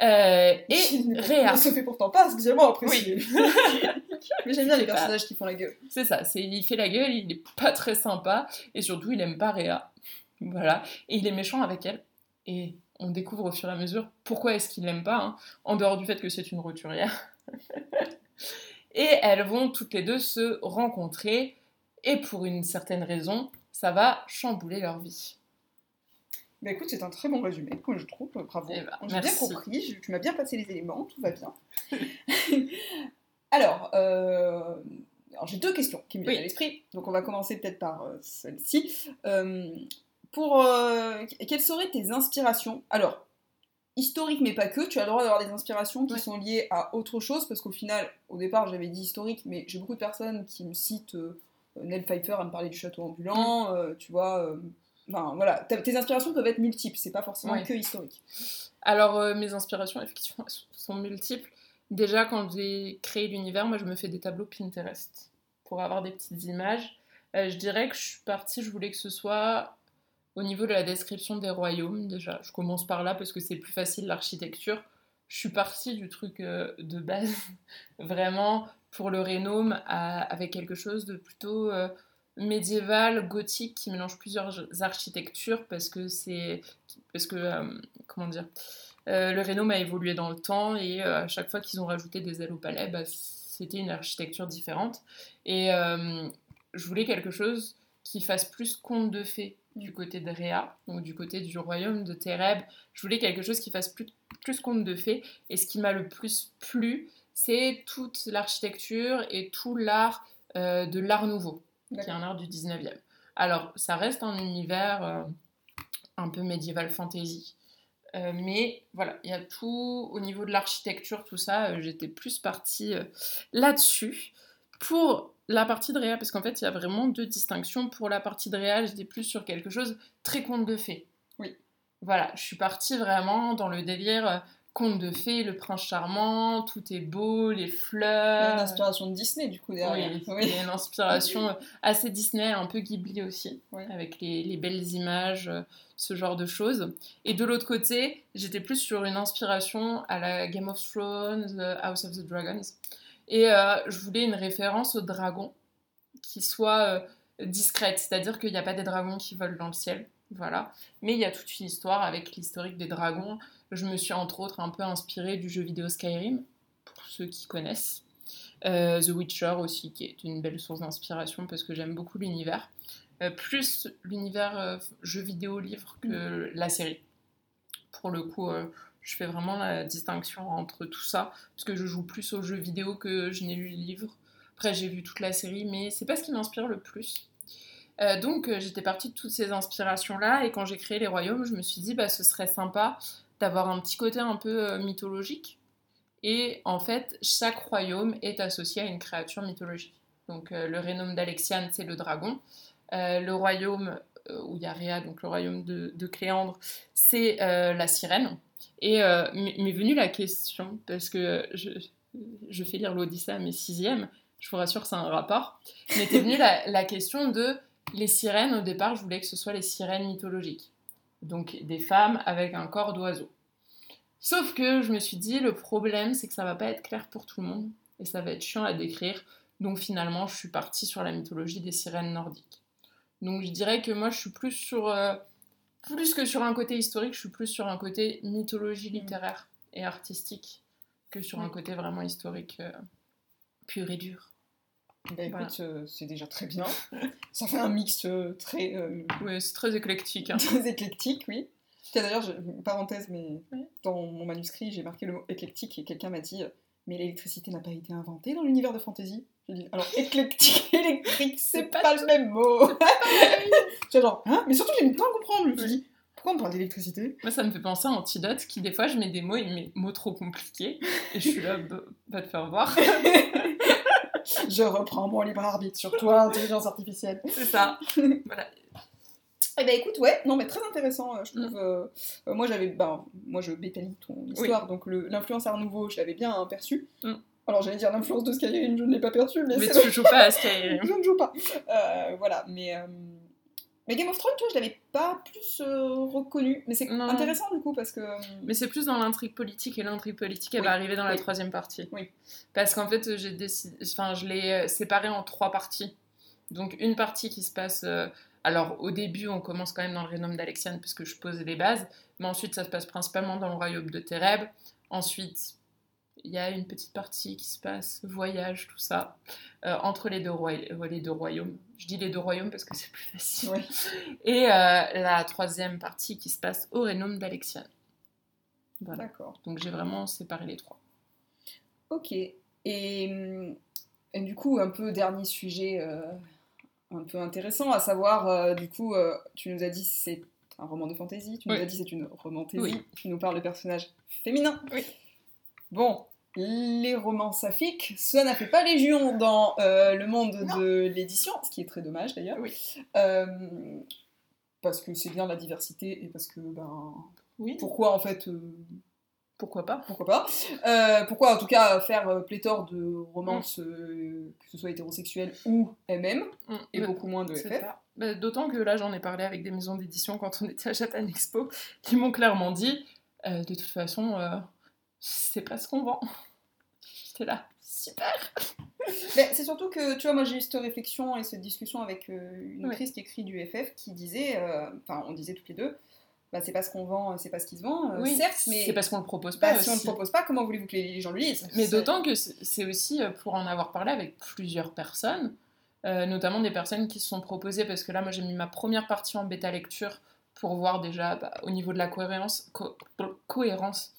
Euh, et Réa. Ne se fait pourtant pas spécialement apprécié. Mais j'aime bien les pas- personnages qui font la gueule. C'est ça, c'est, il fait la gueule, il est pas très sympa, et surtout il aime pas Réa. Voilà, et il est méchant avec elle. Et on découvre au fur et à mesure pourquoi est-ce qu'il l'aime pas, hein, en dehors du fait que c'est une roturière. et elles vont toutes les deux se rencontrer, et pour une certaine raison, ça va chambouler leur vie. Bah écoute, c'est un très bon résumé, je trouve. Bravo. Eh ben, J'ai bien compris, tu m'as bien passé les éléments, tout va bien. alors, euh, alors, j'ai deux questions qui me viennent Oui. à l'esprit. Donc on va commencer peut-être par euh, celle-ci. Euh, pour euh, quelles seraient tes inspirations? Alors, historique mais pas que, tu as le droit d'avoir des inspirations qui sont liées à autre chose, parce qu'au final, au départ j'avais dit historique, mais j'ai beaucoup de personnes qui me citent Nell Pfeiffer à me parler du château ambulant, Mm. tu vois. Enfin voilà, tes inspirations peuvent être multiples, c'est pas forcément que historique. Alors, euh, mes inspirations, effectivement, sont multiples. Déjà, quand j'ai créé l'univers, moi, je me fais des tableaux Pinterest pour avoir des petites images. Euh, je dirais que je suis partie, je voulais que ce soit au niveau de la description des royaumes, déjà. Je commence par là parce que c'est plus facile, l'architecture. Je suis partie du truc euh, de base, vraiment, pour le rénome, à- avec quelque chose de plutôt médiéval, gothique, qui mélange plusieurs architectures parce que c'est... Parce que, euh, comment dire euh, le Rénome a évolué dans le temps et euh, à chaque fois qu'ils ont rajouté des ailes au palais, bah, c'était une architecture différente. Et je voulais quelque chose qui fasse plus conte de fées du côté de Réa, donc du côté du royaume de Thérèbe. Je voulais quelque chose qui fasse plus, plus conte de fées. Et ce qui m'a le plus plu, c'est toute l'architecture et tout l'art de l'art nouveau, qui est un art du 19e. Alors, ça reste un univers euh, un peu médiéval fantasy. Euh, mais voilà, il y a tout au niveau de l'architecture, tout ça, euh, j'étais plus partie là-dessus. Pour la partie de Réa, parce qu'en fait, il y a vraiment deux distinctions. Pour la partie de Réa, j'étais plus sur quelque chose très conte de fées. Oui. Voilà, je suis partie vraiment dans le délire conte de fées, le prince charmant, tout est beau, les Il y a fleurs. une inspiration de Disney, du coup, derrière. Oui, Oui. il y a une inspiration assez Disney, un peu Ghibli aussi, Oui. avec les, les belles images, euh, ce genre de choses. Et de l'autre côté, j'étais plus sur une inspiration à la Game of Thrones, euh, House of the Dragons. Et euh, je voulais une référence aux dragons qui soit euh, discrète, c'est-à-dire qu'il n'y a pas des dragons qui volent dans le ciel, voilà. Mais il y a toute une histoire avec l'historique des dragons. Je me suis entre autres un peu inspirée du jeu vidéo Skyrim, pour ceux qui connaissent. Euh, The Witcher aussi, qui est une belle source d'inspiration parce que j'aime beaucoup l'univers. Euh, plus l'univers euh, jeu vidéo livre que la série. Pour le coup, je fais vraiment la distinction entre tout ça, parce que je joue plus aux jeux vidéo que je n'ai lu le livre. Après, j'ai vu toute la série, mais c'est pas ce qui m'inspire le plus. Donc, j'étais partie de toutes ces inspirations-là, et quand j'ai créé les royaumes, je me suis dit, bah, ce serait sympa d'avoir un petit côté un peu euh, mythologique. Et en fait, chaque royaume est associé à une créature mythologique. Donc, euh, le royaume d'Alexiane, c'est le dragon. Euh, le royaume où il y a Réa, donc le royaume de, de Cléandre, c'est la sirène. Et m'est venue la question, parce que je, je fais lire l'Odyssée à mes sixièmes, je vous rassure c'est un rapport, m'était venue la, la question de les sirènes, au départ, je voulais que ce soit les sirènes mythologiques. Donc des femmes avec un corps d'oiseau. Sauf que je me suis dit, le problème, c'est que ça va pas être clair pour tout le monde, et ça va être chiant à décrire. Donc finalement, je suis partie sur la mythologie des sirènes nordiques. Donc je dirais que moi, je suis plus sur... euh, plus que sur un côté historique, je suis plus sur un côté mythologie littéraire et artistique que sur un Mm. côté vraiment historique euh, pur et dur. Bah écoute, euh, c'est déjà très bien. Ça fait un mix euh, très, euh, Oui, c'est très éclectique. hein. très éclectique, oui. D'ailleurs, parenthèse, mais Oui. dans mon manuscrit, j'ai marqué le mot éclectique et quelqu'un m'a dit Mais l'électricité n'a pas été inventée dans l'univers de fantasy? Dit Alors, éclectique électrique, c'est C'est pas, pas le même mot J'étais genre, hein Mais surtout, j'ai mis le temps à comprendre. Je me dit Pourquoi on parle d'électricité? Moi, ça me fait penser à Antidote, qui des fois, je mets des mots et mes mots trop compliqués, et je suis là, bah, va te faire voir. Je reprends mon libre arbitre sur toi, intelligence artificielle. c'est ça. Voilà. Eh ben écoute, ouais, non mais très intéressant, euh, je Mm. trouve. euh, euh, moi j'avais, ben, moi je bétalie ton histoire, donc l'influence Art Nouveau, je l'avais bien aperçu. Mm. Alors j'allais dire l'influence de Skyrim, je ne l'ai pas perçu, mais, Mais tu joues pas à Skyrim. je ne joue pas. Euh, voilà, mais, mais Game of Thrones, tu vois, je l'avais pas plus euh, reconnu. Mais c'est intéressant du coup parce que. euh, Mais c'est plus dans l'intrigue politique, et l'intrigue politique, elle Oui. va arriver dans la troisième partie. Oui. Parce qu'en fait, j'ai décidé, enfin, je l'ai euh, séparé en trois parties. Donc, une partie qui se passe. euh, alors, au début, on commence quand même dans le rénome d'Alexiane, puisque je pose les bases. Mais ensuite, ça se passe principalement dans le royaume de Thérèbe. Ensuite, il y a une petite partie qui se passe, voyage, tout ça, euh, entre les deux, euh, les deux royaumes. Je dis les deux royaumes parce que c'est plus facile. Ouais. Et euh, la troisième partie qui se passe au rénome d'Alexiane. Voilà. D'accord. Donc j'ai vraiment séparé les trois. Ok. Et, et du coup, un peu dernier sujet euh, un peu intéressant, à savoir, du coup, tu nous as dit c'est un roman de fantasy, tu nous Oui. as dit c'est une romantaisie, Oui. tu nous parles de personnages féminins. Oui. Bon, les romans saphiques, ça n'a fait pas légion dans euh, le monde de l'édition, ce qui est très dommage d'ailleurs. Oui. Euh, parce que c'est bien la diversité et parce que, ben, Oui. pourquoi en fait. euh, Pourquoi pas pourquoi pas. Pourquoi en tout cas faire pléthore de romances, euh, que ce soit hétérosexuelles ou MM, et Mm. beaucoup moins de FF. Bah, D'autant que là, j'en ai parlé avec des maisons d'édition quand on était à Japan Expo, qui m'ont clairement dit de toute façon, c'est pas ce qu'on vend. J'étais là, super Mais c'est surtout que, tu vois, moi j'ai eu cette réflexion et cette discussion avec euh, une Ouais. autrice qui écrit du FF qui disait, euh, enfin on disait toutes les deux, bah, c'est pas ce qu'on vend, c'est pas ce qui se vend, euh, Oui, certes, mais C'est parce qu'on le propose pas. bah, si on ne aussi. propose pas, comment voulez-vous que les gens le lisent? Mais d'autant que c'est aussi euh, pour en avoir parlé avec plusieurs personnes, euh, notamment des personnes qui se sont proposées, parce que là, moi, j'ai mis ma première partie en bêta lecture pour voir déjà bah, au niveau de la cohérence, co- cohérence,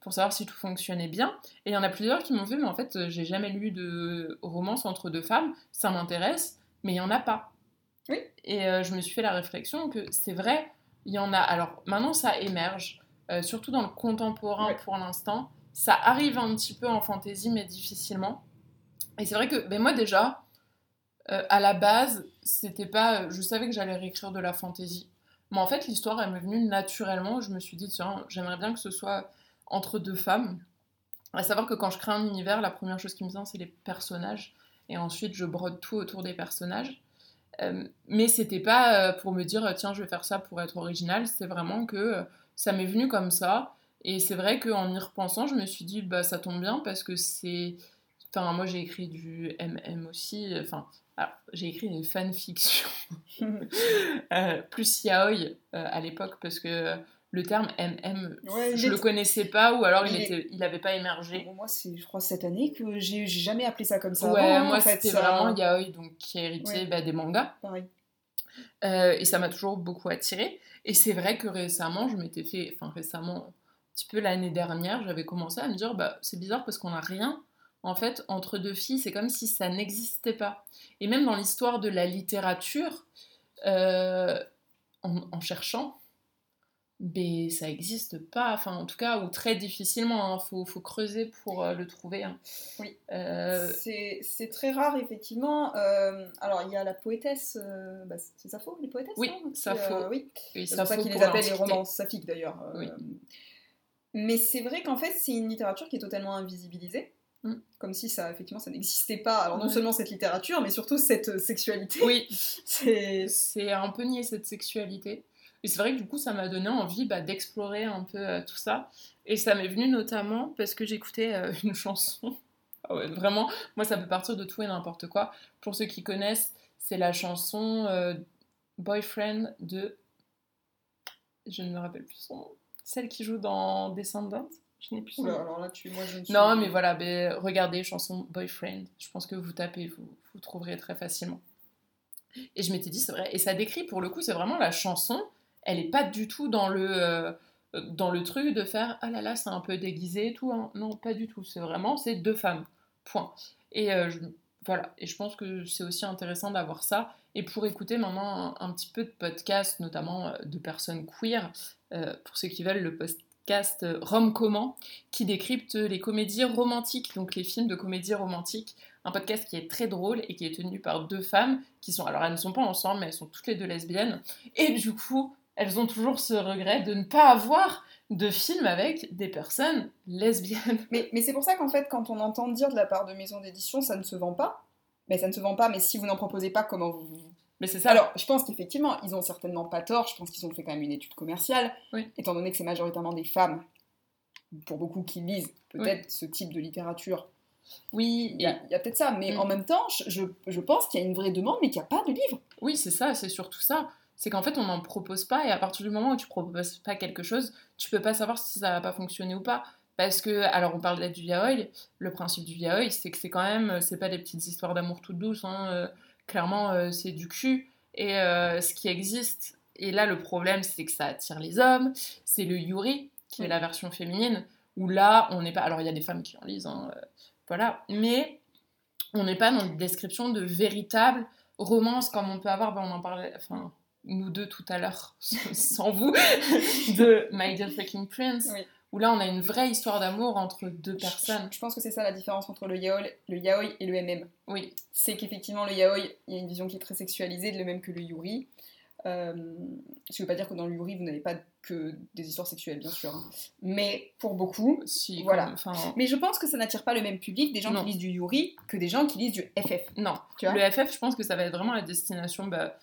pour savoir si tout fonctionnait bien. Et il y en a plusieurs qui m'ont fait, mais en fait, j'ai jamais lu de romance entre deux femmes, ça m'intéresse, mais il y en a pas. Oui. Et euh, je me suis fait la réflexion que c'est vrai, il y en a. Alors maintenant, ça émerge, euh, surtout dans le contemporain pour l'instant. Ça arrive un petit peu en fantasy, mais difficilement. Et c'est vrai que ben moi déjà, euh, à la base, c'était pas. Je savais que j'allais réécrire de la fantasy. Mais en fait, l'histoire, elle m'est venue naturellement. Je me suis dit, tiens, j'aimerais bien que ce soit entre deux femmes. À savoir que quand je crée un univers, la première chose qui me vient, c'est les personnages. Et ensuite, je brode tout autour des personnages. Euh, mais c'était pas euh, pour me dire, tiens, je vais faire ça pour être original. C'est vraiment que euh, ça m'est venu comme ça. Et c'est vrai qu'en y repensant, je me suis dit, bah, ça tombe bien parce que c'est. Enfin, moi, j'ai écrit du MM aussi. Enfin, j'ai écrit des fanfictions. euh, plus yaoi à l'époque parce que le terme MM, Ouais, je le connaissais pas ou alors il il est- était, il avait pas émergé. Bon, moi, c'est, je crois, cette année que j'ai, j'ai jamais appelé ça comme ça. Ouais, avant, hein, moi en fait, c'était ça- vraiment yaoi donc qui a hérité Ouais. bah, des mangas. Pareil. Euh, et ça m'a toujours beaucoup attiré. Et c'est vrai que récemment, je m'étais fait, enfin récemment, un petit peu l'année dernière, j'avais commencé à me dire, bah c'est bizarre parce qu'on n'a rien. En fait, entre deux filles, c'est comme si ça n'existait pas. Et même dans l'histoire de la littérature, euh, en, en cherchant, ben, ça n'existe pas. Enfin, en tout cas, ou très difficilement. Il faut, faut creuser pour euh, le trouver. hein. Oui. Euh, C'est, c'est très rare, effectivement. Euh, alors, il y a la poétesse, euh, bah, c'est Sappho, les poétesses Oui, hein, Sappho. oui, c'est ça pour ça faut qu'ils les appellent les romances saphiques, d'ailleurs. Oui. Mais c'est vrai qu'en fait, c'est une littérature qui est totalement invisibilisée. Mm. Comme si ça, effectivement, ça n'existait pas. Alors, non Ouais. seulement cette littérature, mais surtout cette sexualité. Oui, C'est... c'est un peu nier cette sexualité. Et c'est vrai que du coup, ça m'a donné envie bah, d'explorer un peu euh, tout ça. Et ça m'est venu notamment parce que j'écoutais euh, une chanson. Ah ouais, vraiment, moi, ça peut partir de tout et n'importe quoi. Pour ceux qui connaissent, c'est la chanson euh, Boyfriend de. Je ne me rappelle plus son nom. Celle qui joue dans Descendants. Je n'ai plus son Oula, nom. alors là, tu... moi, je ne suis... Non, mais voilà, ben, regardez, chanson Boyfriend. Je pense que vous tapez, vous, vous trouverez très facilement. Et je m'étais dit, c'est vrai. Et ça décrit, pour le coup, c'est vraiment la chanson. Elle est pas du tout dans le, euh, dans le truc de faire ah là là, c'est un peu déguisé et tout. hein. Non, pas du tout. C'est vraiment, c'est deux femmes. Point. Et euh, je- voilà. Et je pense que c'est aussi intéressant d'avoir ça. Et pour écouter maintenant un, petit peu de podcast, notamment euh, de personnes queer, pour ceux qui veulent le podcast Rome Comment, qui décrypte les comédies romantiques, donc les films de comédies romantiques. Un podcast qui est très drôle et qui est tenu par deux femmes qui sont, alors elles ne sont pas ensemble, mais elles sont toutes les deux lesbiennes. Et du coup, elles ont toujours ce regret de ne pas avoir de film avec des personnes lesbiennes. Mais, mais c'est pour ça qu'en fait, quand on entend dire de la part de maisons d'édition, ça ne se vend pas. Mais ça ne se vend pas, mais si vous n'en proposez pas, comment vous... Mais c'est ça. Alors, je pense qu'effectivement, ils ont certainement pas tort. Je pense qu'ils ont fait quand même une étude commerciale. Oui. Étant donné que c'est majoritairement des femmes, pour beaucoup qui lisent peut-être ce type de littérature, oui, il y a, peut-être ça. Mais Mm. en même temps, je, je- pense qu'il y a une vraie demande, mais qu'il n'y a pas de livre. Oui, c'est ça, c'est surtout ça. C'est qu'en fait, on n'en propose pas, et à partir du moment où tu proposes pas quelque chose, tu peux pas savoir si ça va pas fonctionner ou pas. Parce que, alors on parlait du yaoi, le principe du yaoi, c'est que c'est quand même, c'est pas des petites histoires d'amour toutes douces, hein, euh, clairement, euh, c'est du cul, et euh, ce qui existe, et là le problème, c'est que ça attire les hommes, c'est le yuri, qui est la version féminine, où là, on n'est pas, alors il y a des femmes qui en lisent, hein, euh, voilà, mais on n'est pas dans une description de véritable romance comme on peut avoir, ben, on en parlait, enfin, nous deux tout à l'heure, sans vous, de My Dear Fucking Prince, Oui. où là on a une vraie histoire d'amour entre deux Je, personnes. je pense que c'est ça la différence entre le yaoi, le yaoi et le MM. Oui, c'est qu'effectivement le yaoi, il y a une vision qui est très sexualisée, de le même que le yuri. Euh, ce qui veut pas dire que dans le yuri, vous n'avez pas que des histoires sexuelles, bien sûr. hein. Mais pour beaucoup. si, Voilà. enfin, Mais je pense que ça n'attire pas le même public des gens Non. qui lisent du yuri que des gens qui lisent du FF. non. Tu vois Le FF, je pense que ça va être vraiment la destination bah,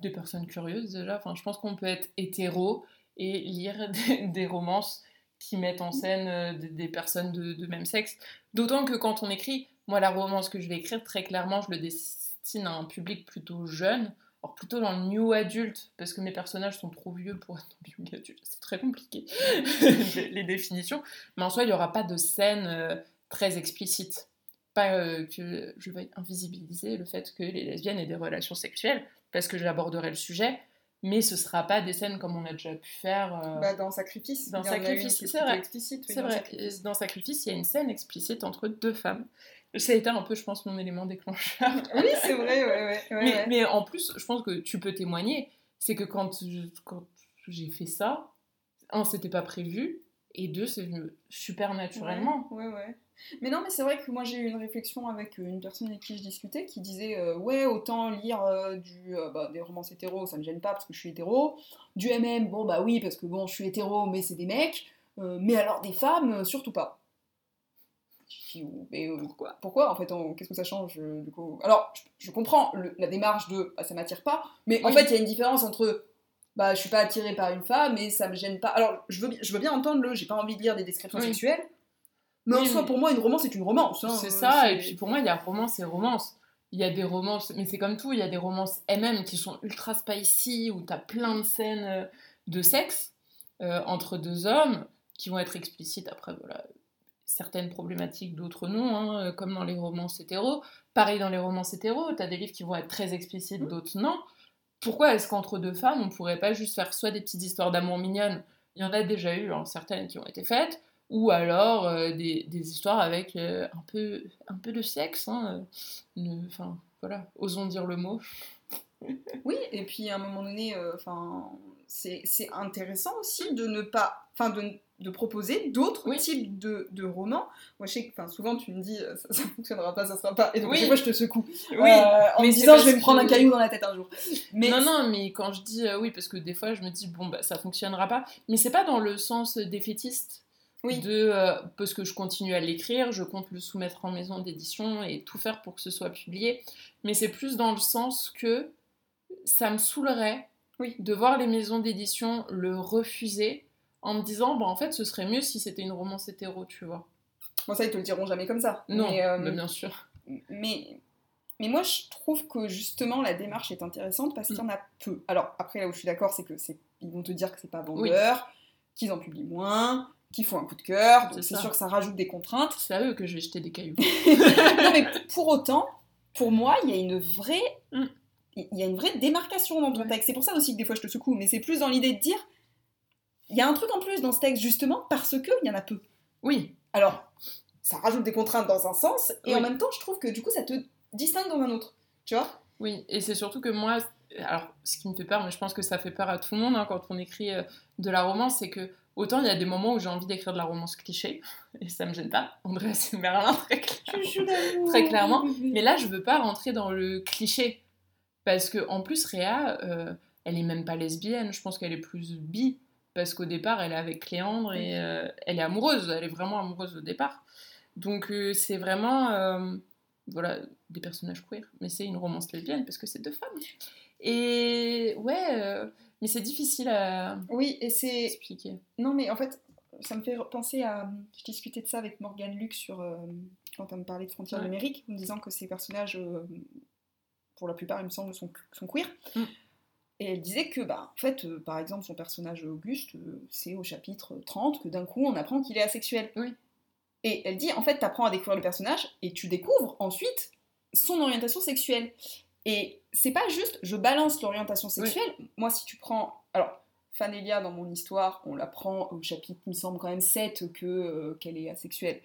des personnes curieuses déjà. Enfin, je pense qu'on peut être hétéro et lire des, romances qui mettent en scène euh, des, personnes de, même sexe. D'autant que quand on écrit, moi la romance que je vais écrire, très clairement, je le destine à un public plutôt jeune. Alors plutôt dans le new adulte, parce que mes personnages sont trop vieux pour être dans new adulte. C'est très compliqué, les, les définitions. Mais en soi, il n'y aura pas de scène euh, très explicite. Pas euh, que je veuille invisibiliser le fait que les lesbiennes aient des relations sexuelles, parce que j'aborderai le sujet, mais ce sera pas des scènes comme on a déjà pu faire. euh, Bah, dans Sacrifice. Dans Sacrifice, c'est vrai. explicite, oui, c'est dans vrai, Sacrifice. dans Sacrifice, il y a une scène explicite entre deux femmes. Ça a été un peu, je pense, mon élément déclencheur. Oui, c'est vrai, ouais, ouais. ouais, mais, en plus, je pense que tu peux témoigner, c'est que quand, je- quand j'ai fait ça, un, c'était pas prévu, et deux, c'est venu super naturellement. Ouais, ouais, ouais. Mais non, mais c'est vrai que moi j'ai eu une réflexion avec euh, une personne avec qui je discutais qui disait euh, Ouais, autant lire euh, du, euh, bah, des romances hétéros, ça me gêne pas parce que je suis hétéro. Du MM, bon bah oui, parce que bon, je suis hétéro, mais c'est des mecs. mais alors des femmes, surtout pas. Je dis, Mais Pourquoi? pourquoi? En fait on- Qu'est-ce que ça change du coup? Alors, je, je comprends le- la démarche de bah, ça m'attire pas, mais en fait il y a une différence entre bah je suis pas attirée par une femme et ça me gêne pas. Alors je veux, je veux bien entendre le, j'ai pas envie de lire des descriptions Oui. sexuelles, mais en soi pour moi une romance c'est une romance. hein, C'est euh, ça, et puis pour moi, il y a romance et romance. Il y a des romances, mais c'est comme tout, il y a des romances MM qui sont ultra spicy, où t'as plein de scènes euh, de sexe euh, entre deux hommes qui vont être explicites. Après, voilà, certaines problématiques, d'autres non, hein, euh, comme dans les romances hétéros. Pareil dans les romances hétéros, t'as des livres qui vont être très explicites, d'autres non. Pourquoi est-ce qu'entre deux femmes, on pourrait pas juste faire soit des petites histoires d'amour mignonnes? Il y en a déjà eu, hein, certaines qui ont été faites, ou alors euh, des, histoires avec euh, un, peu, un peu de sexe. hein, euh, Enfin, voilà, osons dire le mot. Oui, et puis à un moment donné, c'est intéressant aussi de ne pas, enfin, de, de proposer d'autres Oui. types de, de romans. Moi, je sais que, souvent tu me dis, euh, ça, ça fonctionnera pas, ça sera pas, et donc Oui. fois je te secoue, Oui, euh, en mais me disant je vais me prendre un caillou dans la tête un jour. Mais Non, non, mais quand je dis euh, oui, parce que des fois je me dis, bon, bah, ça fonctionnera pas, mais c'est pas dans le sens défaitiste. Oui. De, euh, parce que je continue à l'écrire, je compte le soumettre en maison d'édition et tout faire pour que ce soit publié. Mais c'est plus dans le sens que ça me saoulerait Oui. de voir les maisons d'édition le refuser en me disant, bah, en fait, ce serait mieux si c'était une romance hétéro, tu vois. bon, ça ils te le diront jamais comme ça. Non, mais, euh, bah, bien sûr. mais, mais moi, je trouve que justement la démarche est intéressante parce qu'il y en a peu. Alors après, là où je suis d'accord, c'est que c'est, ils vont te dire que c'est pas vendeur, qu'ils en publient moins, qu'ils font un coup de cœur. donc C'est sûr que ça rajoute des contraintes. C'est à eux que je vais jeter des cailloux. non, mais pour autant, pour moi, il y a une vraie, Mm. il y a une vraie démarcation dans ton Ouais. texte. C'est pour ça aussi que des fois je te secoue, mais c'est plus dans l'idée de dire, il y a un truc en plus dans ce texte justement parce que il y en a peu. Oui, Alors, ça rajoute des contraintes dans un sens, et Oui. en même temps, je trouve que du coup, ça te distingue dans un autre. Tu vois? Oui, et c'est surtout que moi, alors ce qui me fait peur, mais je pense que ça fait peur à tout le monde hein, quand on écrit euh, de la romance, c'est que autant il y a des moments où j'ai envie d'écrire de la romance cliché, et ça me gêne pas, Andreas et Merlin, très clairement. Très clairement. Mais là, je veux pas rentrer dans le cliché, parce que en plus, Réa, euh, elle est même pas lesbienne, je pense qu'elle est plus bi, parce qu'au départ, elle est avec Cléandre et euh, elle est amoureuse, elle est vraiment amoureuse au départ. Donc euh, c'est vraiment, euh, voilà, des personnages queer, mais c'est une romance lesbienne parce que c'est deux femmes. Et ouais, mais c'est difficile à Oui, et c'est. expliquer. Non, mais en fait, ça me fait penser à. Je discutais de ça avec Morgane Luc sur. quand on me parlait de frontières Ouais. numériques, en me disant que ces personnages, pour la plupart, il me semble, sont, sont queer. Mm. Et elle disait que, bah, en fait, euh, par exemple, son personnage Auguste, euh, c'est au chapitre 30 que d'un coup, on apprend qu'il est asexuel. Oui. Et elle dit, en fait, t'apprends à découvrir le personnage et tu découvres ensuite son orientation sexuelle. Et c'est pas juste, je balance l'orientation sexuelle. Moi, si tu prends. Alors, Fanélia, dans mon histoire, on l'apprend au chapitre, il me semble quand même 7, que, euh, qu'elle est asexuelle.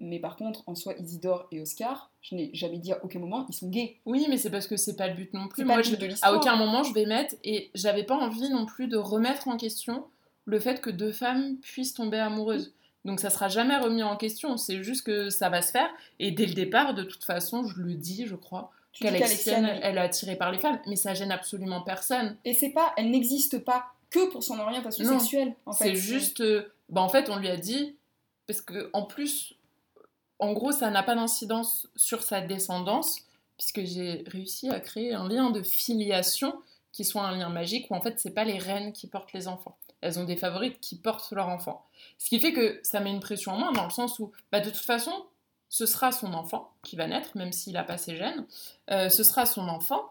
Mais par contre, en soi, Isidore et Oscar, je n'ai jamais dit à aucun moment, ils sont gays. Oui, mais c'est parce que c'est pas le but non plus. Moi, je- de à aucun moment je vais mettre, et j'avais pas envie non plus de remettre en question le fait que deux femmes puissent tomber amoureuses. Donc ça sera jamais remis en question, c'est juste que ça va se faire. Et dès le départ, de toute façon, je le dis, je crois, qu'Alexiane- elle est attirée par les femmes, mais ça gêne absolument personne. Et c'est pas, elle n'existe pas que pour son orientation Non. sexuelle. En fait. C'est juste, euh, bah en fait, on lui a dit, parce que en plus, en gros, ça n'a pas d'incidence sur sa descendance, puisque j'ai réussi à créer un lien de filiation qui soit un lien magique où en fait, c'est pas les reines qui portent les enfants. Elles ont des favorites qui portent leur enfant. Ce qui fait que ça met une pression en moins dans le sens où, bah, de toute façon, ce sera son enfant qui va naître, même s'il n'a pas ses gènes. Euh, ce sera son enfant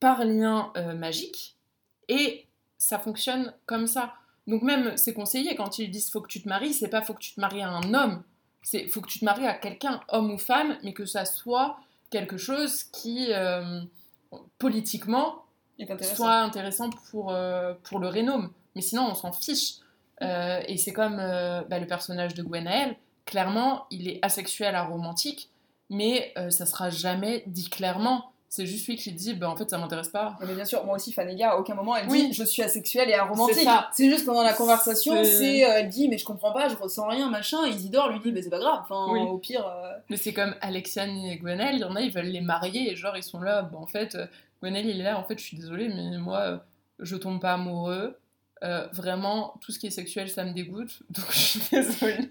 par lien euh, magique et ça fonctionne comme ça. Donc même ses conseillers, quand ils disent faut que tu te maries, c'est pas faut que tu te maries à un homme, c'est faut que tu te maries à quelqu'un, homme ou femme, mais que ça soit quelque chose qui, euh, politiquement, intéressant. soit intéressant pour, euh, pour le rénome. Mais sinon, on s'en fiche. Euh, et c'est comme bah, le personnage de Gwenaël. Clairement, il est asexuel aromantique, mais ça sera jamais dit clairement. C'est juste lui qui dit, bah, en fait, ça m'intéresse pas. Mais bien sûr, moi aussi, Fanélia, à aucun moment, elle Oui. dit je suis asexuelle et aromantique. C'est juste pendant la conversation, C'est- euh, elle dit mais je comprends pas, je ressens rien, machin. Et Isidore lui dit mais c'est pas grave. Enfin, Oui. au pire. euh, Mais c'est comme Alexiane et Gwenaël, il y en a, ils veulent les marier, et genre, ils sont là, bah, en fait, euh, Gwenaël, il est là, en fait, je suis désolée, mais moi, je tombe pas amoureux, euh, vraiment, tout ce qui est sexuel, ça me dégoûte, donc je suis désolée.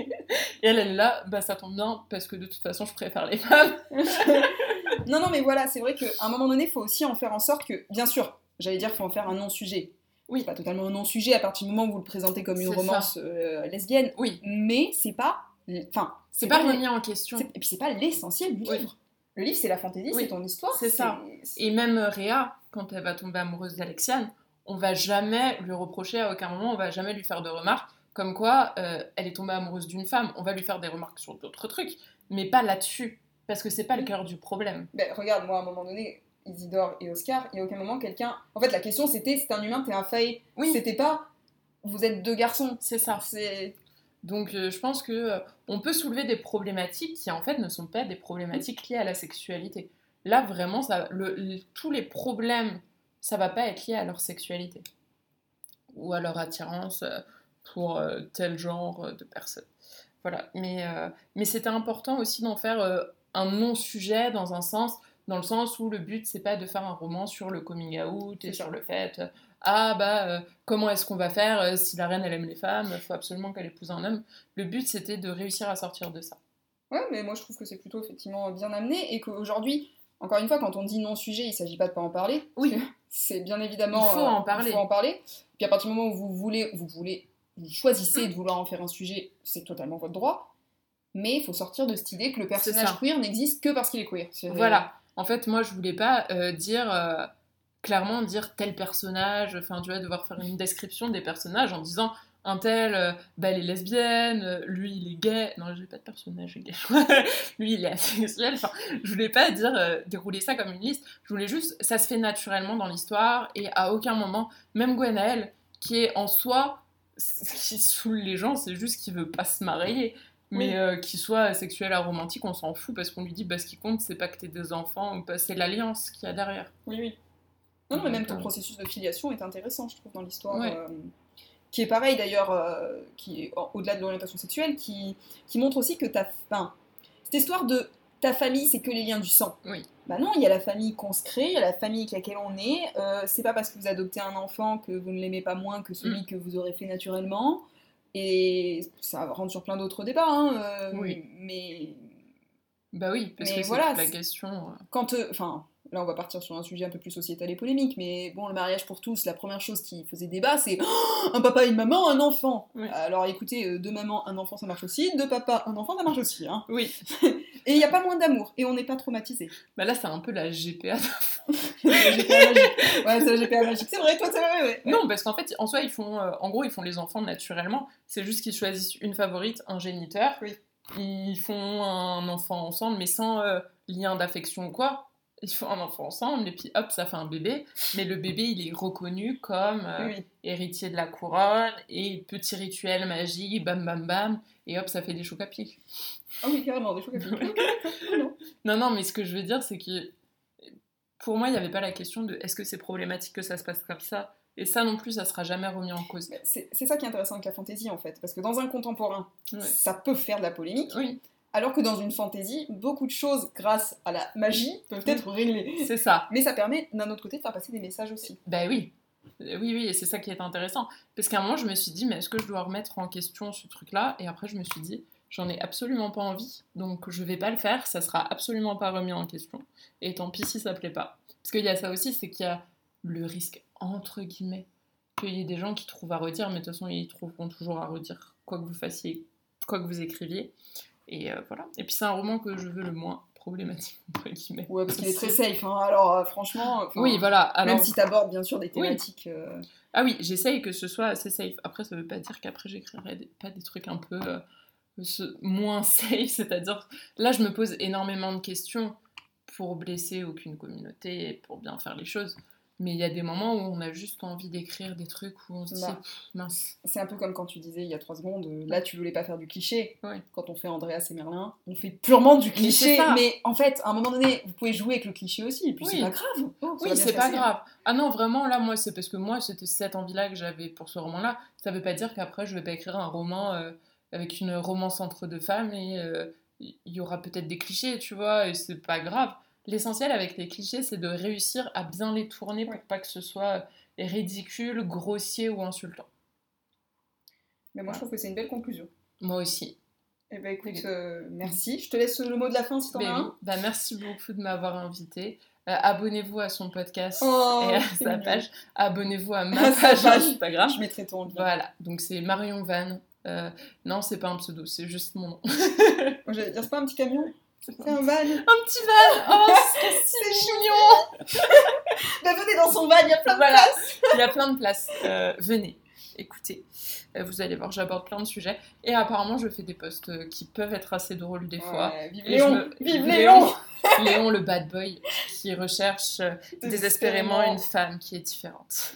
Et elle, elle est là, bah ça tombe bien, parce que de toute façon, je préfère les femmes. non, non, mais voilà, c'est vrai qu'à un moment donné, il faut aussi en faire en sorte que, bien sûr, j'allais dire qu'il faut en faire un non-sujet. Oui. Pas totalement un non-sujet à partir du moment où vous le présentez comme une romance euh, lesbienne. Oui. Mais c'est pas. Enfin. C'est pas remis en question. Et puis c'est pas l'essentiel du livre. Le livre, c'est la fantaisie, c'est ton histoire. C'est ça. Et même Réa, quand elle va tomber amoureuse d'Alexiane, on va jamais lui reprocher à aucun moment, on va jamais lui faire de remarques comme quoi euh, elle est tombée amoureuse d'une femme. On va lui faire des remarques sur d'autres trucs, mais pas là-dessus, parce que c'est pas le cœur du problème. Ben, regarde, moi à un moment donné, Isidore et Oscar, il y a aucun moment quelqu'un. En fait, la question c'était c'est un humain, t'es un faille. Oui. C'était pas vous êtes deux garçons. C'est ça. C'est. Donc euh, je pense que euh, on peut soulever des problématiques qui en fait ne sont pas des problématiques liées à la sexualité. Là vraiment, ça, tous les problèmes ça va pas être lié à leur sexualité ou à leur attirance euh, pour euh, tel genre euh, de personne. Voilà, mais, mais c'était important aussi d'en faire un non-sujet dans un sens, dans le sens où le but c'est pas de faire un roman sur le coming out et sur le fait ah bah comment est-ce qu'on va faire si la reine elle aime les femmes, il faut absolument qu'elle épouse un homme. Le but c'était de réussir à sortir de ça. Ouais, mais moi je trouve que c'est plutôt effectivement bien amené et qu'aujourd'hui encore une fois, quand on dit non-sujet, il ne s'agit pas de pas en parler. Oui. C'est bien évidemment. Il faut en parler. Il faut en parler. Puis à partir du moment où vous voulez, vous voulez, vous choisissez de vouloir en faire un sujet, c'est totalement votre droit. Mais il faut sortir de cette idée que le personnage queer n'existe que parce qu'il est queer. Voilà. En fait, moi, je voulais pas euh, dire euh, clairement dire tel personnage. Enfin, tu vois, devoir faire une description des personnages en disant un tel, euh, bah, elle est lesbienne, euh, lui il est gay. Non, j'ai pas de personnage gay. lui il est asexuel. Enfin, je voulais pas dire dérouler ça comme une liste. Je voulais juste, ça se fait naturellement dans l'histoire et à aucun moment, même Gwenaël, qui est en soi, qui saoule les gens, c'est juste qu'il veut pas se marier. Mais qu'il soit sexuel à romantique, on s'en fout parce qu'on lui dit bah, ce qui compte, c'est pas que t'aies des enfants, ou c'est l'alliance qu'il y a derrière. Oui, oui. Non, mais même ton processus de filiation est intéressant, je trouve, dans l'histoire qui est pareil d'ailleurs, euh, qui est au-delà de l'orientation sexuelle, qui, qui montre aussi que ta, fin, cette histoire de ta famille, c'est que les liens du sang. Oui. Bah non, il y a la famille qu'on se crée, il y a la famille avec laquelle on est. Euh, c'est pas parce que vous adoptez un enfant que vous ne l'aimez pas moins que celui mm. que vous aurez fait naturellement. Et ça rentre sur plein d'autres débats. Hein, euh, oui. Mais. Bah oui, parce que voilà, la question. Quand. Enfin là on va partir sur un sujet un peu plus sociétal et polémique, mais bon, le mariage pour tous, la première chose qui faisait débat, c'est oh, un papa, une maman, un enfant. Alors écoutez, euh, deux mamans, un enfant, ça marche aussi, deux papas, un enfant, ça marche aussi. Hein. Oui. et il n'y a pas moins d'amour, et on n'est pas traumatisé. Bah là, c'est un peu la GPA la GPA magique. Ouais, c'est la GPA magique. C'est vrai, toi, c'est vrai, ouais. Non, parce qu'en fait, en soi, ils font, euh, en gros, ils font les enfants naturellement. C'est juste qu'ils choisissent une favorite, un géniteur. Oui. Ils font un enfant ensemble, mais sans euh, lien d'affection ou quoi ils font un enfant ensemble et puis hop, ça fait un bébé. Mais le bébé, il est reconnu comme euh, héritier de la couronne et petit rituel magique, bam bam bam, et hop, ça fait des chocs à pied. Ah oui, carrément, des chocs à pied. non, non, mais ce que je veux dire, c'est que pour moi, il n'y avait pas la question de est-ce que c'est problématique que ça se passe comme ça et ça non plus, ça sera jamais remis en cause. C'est ça qui est intéressant avec la fantaisie en fait, parce que dans un contemporain, ça peut faire de la polémique, oui. Alors que dans une fantaisie, beaucoup de choses, grâce à la magie, peuvent être réglées. C'est ça. Mais ça permet, d'un autre côté, de faire passer des messages aussi. Ben oui. Oui, oui, et c'est ça qui est intéressant. Parce qu'à un moment, je me suis dit, mais est-ce que je dois remettre en question ce truc-là? Et après, je me suis dit, j'en ai absolument pas envie, donc je vais pas le faire, ça sera absolument pas remis en question. Et tant pis si ça plaît pas. Parce qu'il y a ça aussi, c'est qu'il y a le risque, entre guillemets, qu'il y ait des gens qui trouvent à redire, mais de toute façon, ils trouveront toujours à redire, quoi que vous fassiez, quoi que vous écriviez. Et euh, voilà. Et puis c'est un roman que je veux le moins problématique, entre guillemets. Ouais, parce qu'il est très safe. Hein. Alors euh, franchement, oui, voilà. Alors... même si tu abordes bien sûr des thématiques. Euh, ah oui, j'essaye que ce soit assez safe. Après, ça veut pas dire qu'après j'écrirai pas des trucs un peu moins safe. C'est-à-dire, là, je me pose énormément de questions pour blesser aucune communauté et pour bien faire les choses. Mais il y a des moments où on a juste envie d'écrire des trucs où on se dit bah, mince. C'est un peu comme quand tu disais il y a trois secondes, euh, là tu voulais pas faire du cliché. Quand on fait Andreas et Merlin, on fait purement du cliché. Mais, en fait, à un moment donné, vous pouvez jouer avec le cliché aussi, et puis c'est pas grave. Oh, oui, c'est pas grave. Ah non, vraiment, là, moi, c'est parce que moi, c'était cette envie-là que j'avais pour ce roman-là. Ça veut pas dire qu'après, je vais pas écrire un roman euh, avec une romance entre deux femmes et euh, il y aura peut-être des clichés, tu vois, et c'est pas grave. L'essentiel avec les clichés, c'est de réussir à bien les tourner pour pas que ce soit ridicule, grossier ou insultant. Mais moi, je trouve que c'est une belle conclusion. Moi aussi. Eh ben écoute, euh, merci. Je te laisse le mot de la fin si t'en as Ben oui. un. Bah, merci beaucoup de m'avoir invité. Euh, abonnez-vous à son podcast Oh, et à sa mignon. page. Abonnez-vous à ma page page. Instagram. Je mettrai ton lien. Voilà, donc c'est Marion Van. Euh, non, c'est pas un pseudo, c'est juste mon nom. J'allais dire, c'est pas un petit camion C'est un van. Un petit van Oh, c'est mignon Bah, venez dans son van, il y a plein de Voilà, places. il y a plein de places. Euh, venez, écoutez. Euh, vous allez voir, j'aborde plein de sujets. Et apparemment, je fais des posts euh, qui peuvent être assez drôles des fois. Vive Et Léon je me- Vive Léon. Léon le bad boy, qui recherche euh, désespérément une femme qui est différente.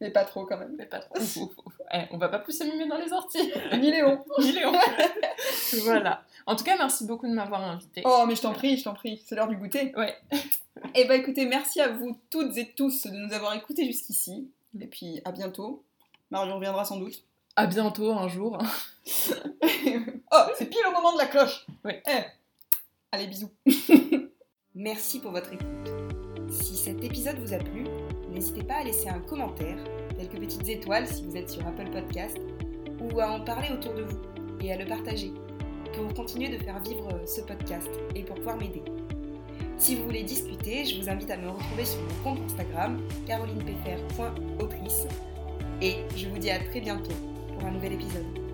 Mais pas trop quand même. Mais pas trop. Ouf, ouf, ouf. Eh, on va pas plus s'amuser dans les orties. Ni Léon. Ni Léon. voilà. En tout cas, merci beaucoup de m'avoir invité. Oh, mais je t'en prie, je t'en prie, c'est l'heure du goûter. Ouais. Et bah écoutez, merci à vous toutes et tous de nous avoir écoutés jusqu'ici. Et puis à bientôt. Marion reviendra sans doute. À bientôt un jour. oh, c'est pile au moment de la cloche. Ouais. Eh. Allez, bisous. Merci pour votre écoute. Si cet épisode vous a plu, n'hésitez pas à laisser un commentaire, quelques petites étoiles si vous êtes sur Apple Podcast, ou à en parler autour de vous et à le partager pour continuer de faire vivre ce podcast et pour pouvoir m'aider. Si vous voulez discuter, je vous invite à me retrouver sur mon compte Instagram carolinepfr.autrice et je vous dis à très bientôt pour un nouvel épisode.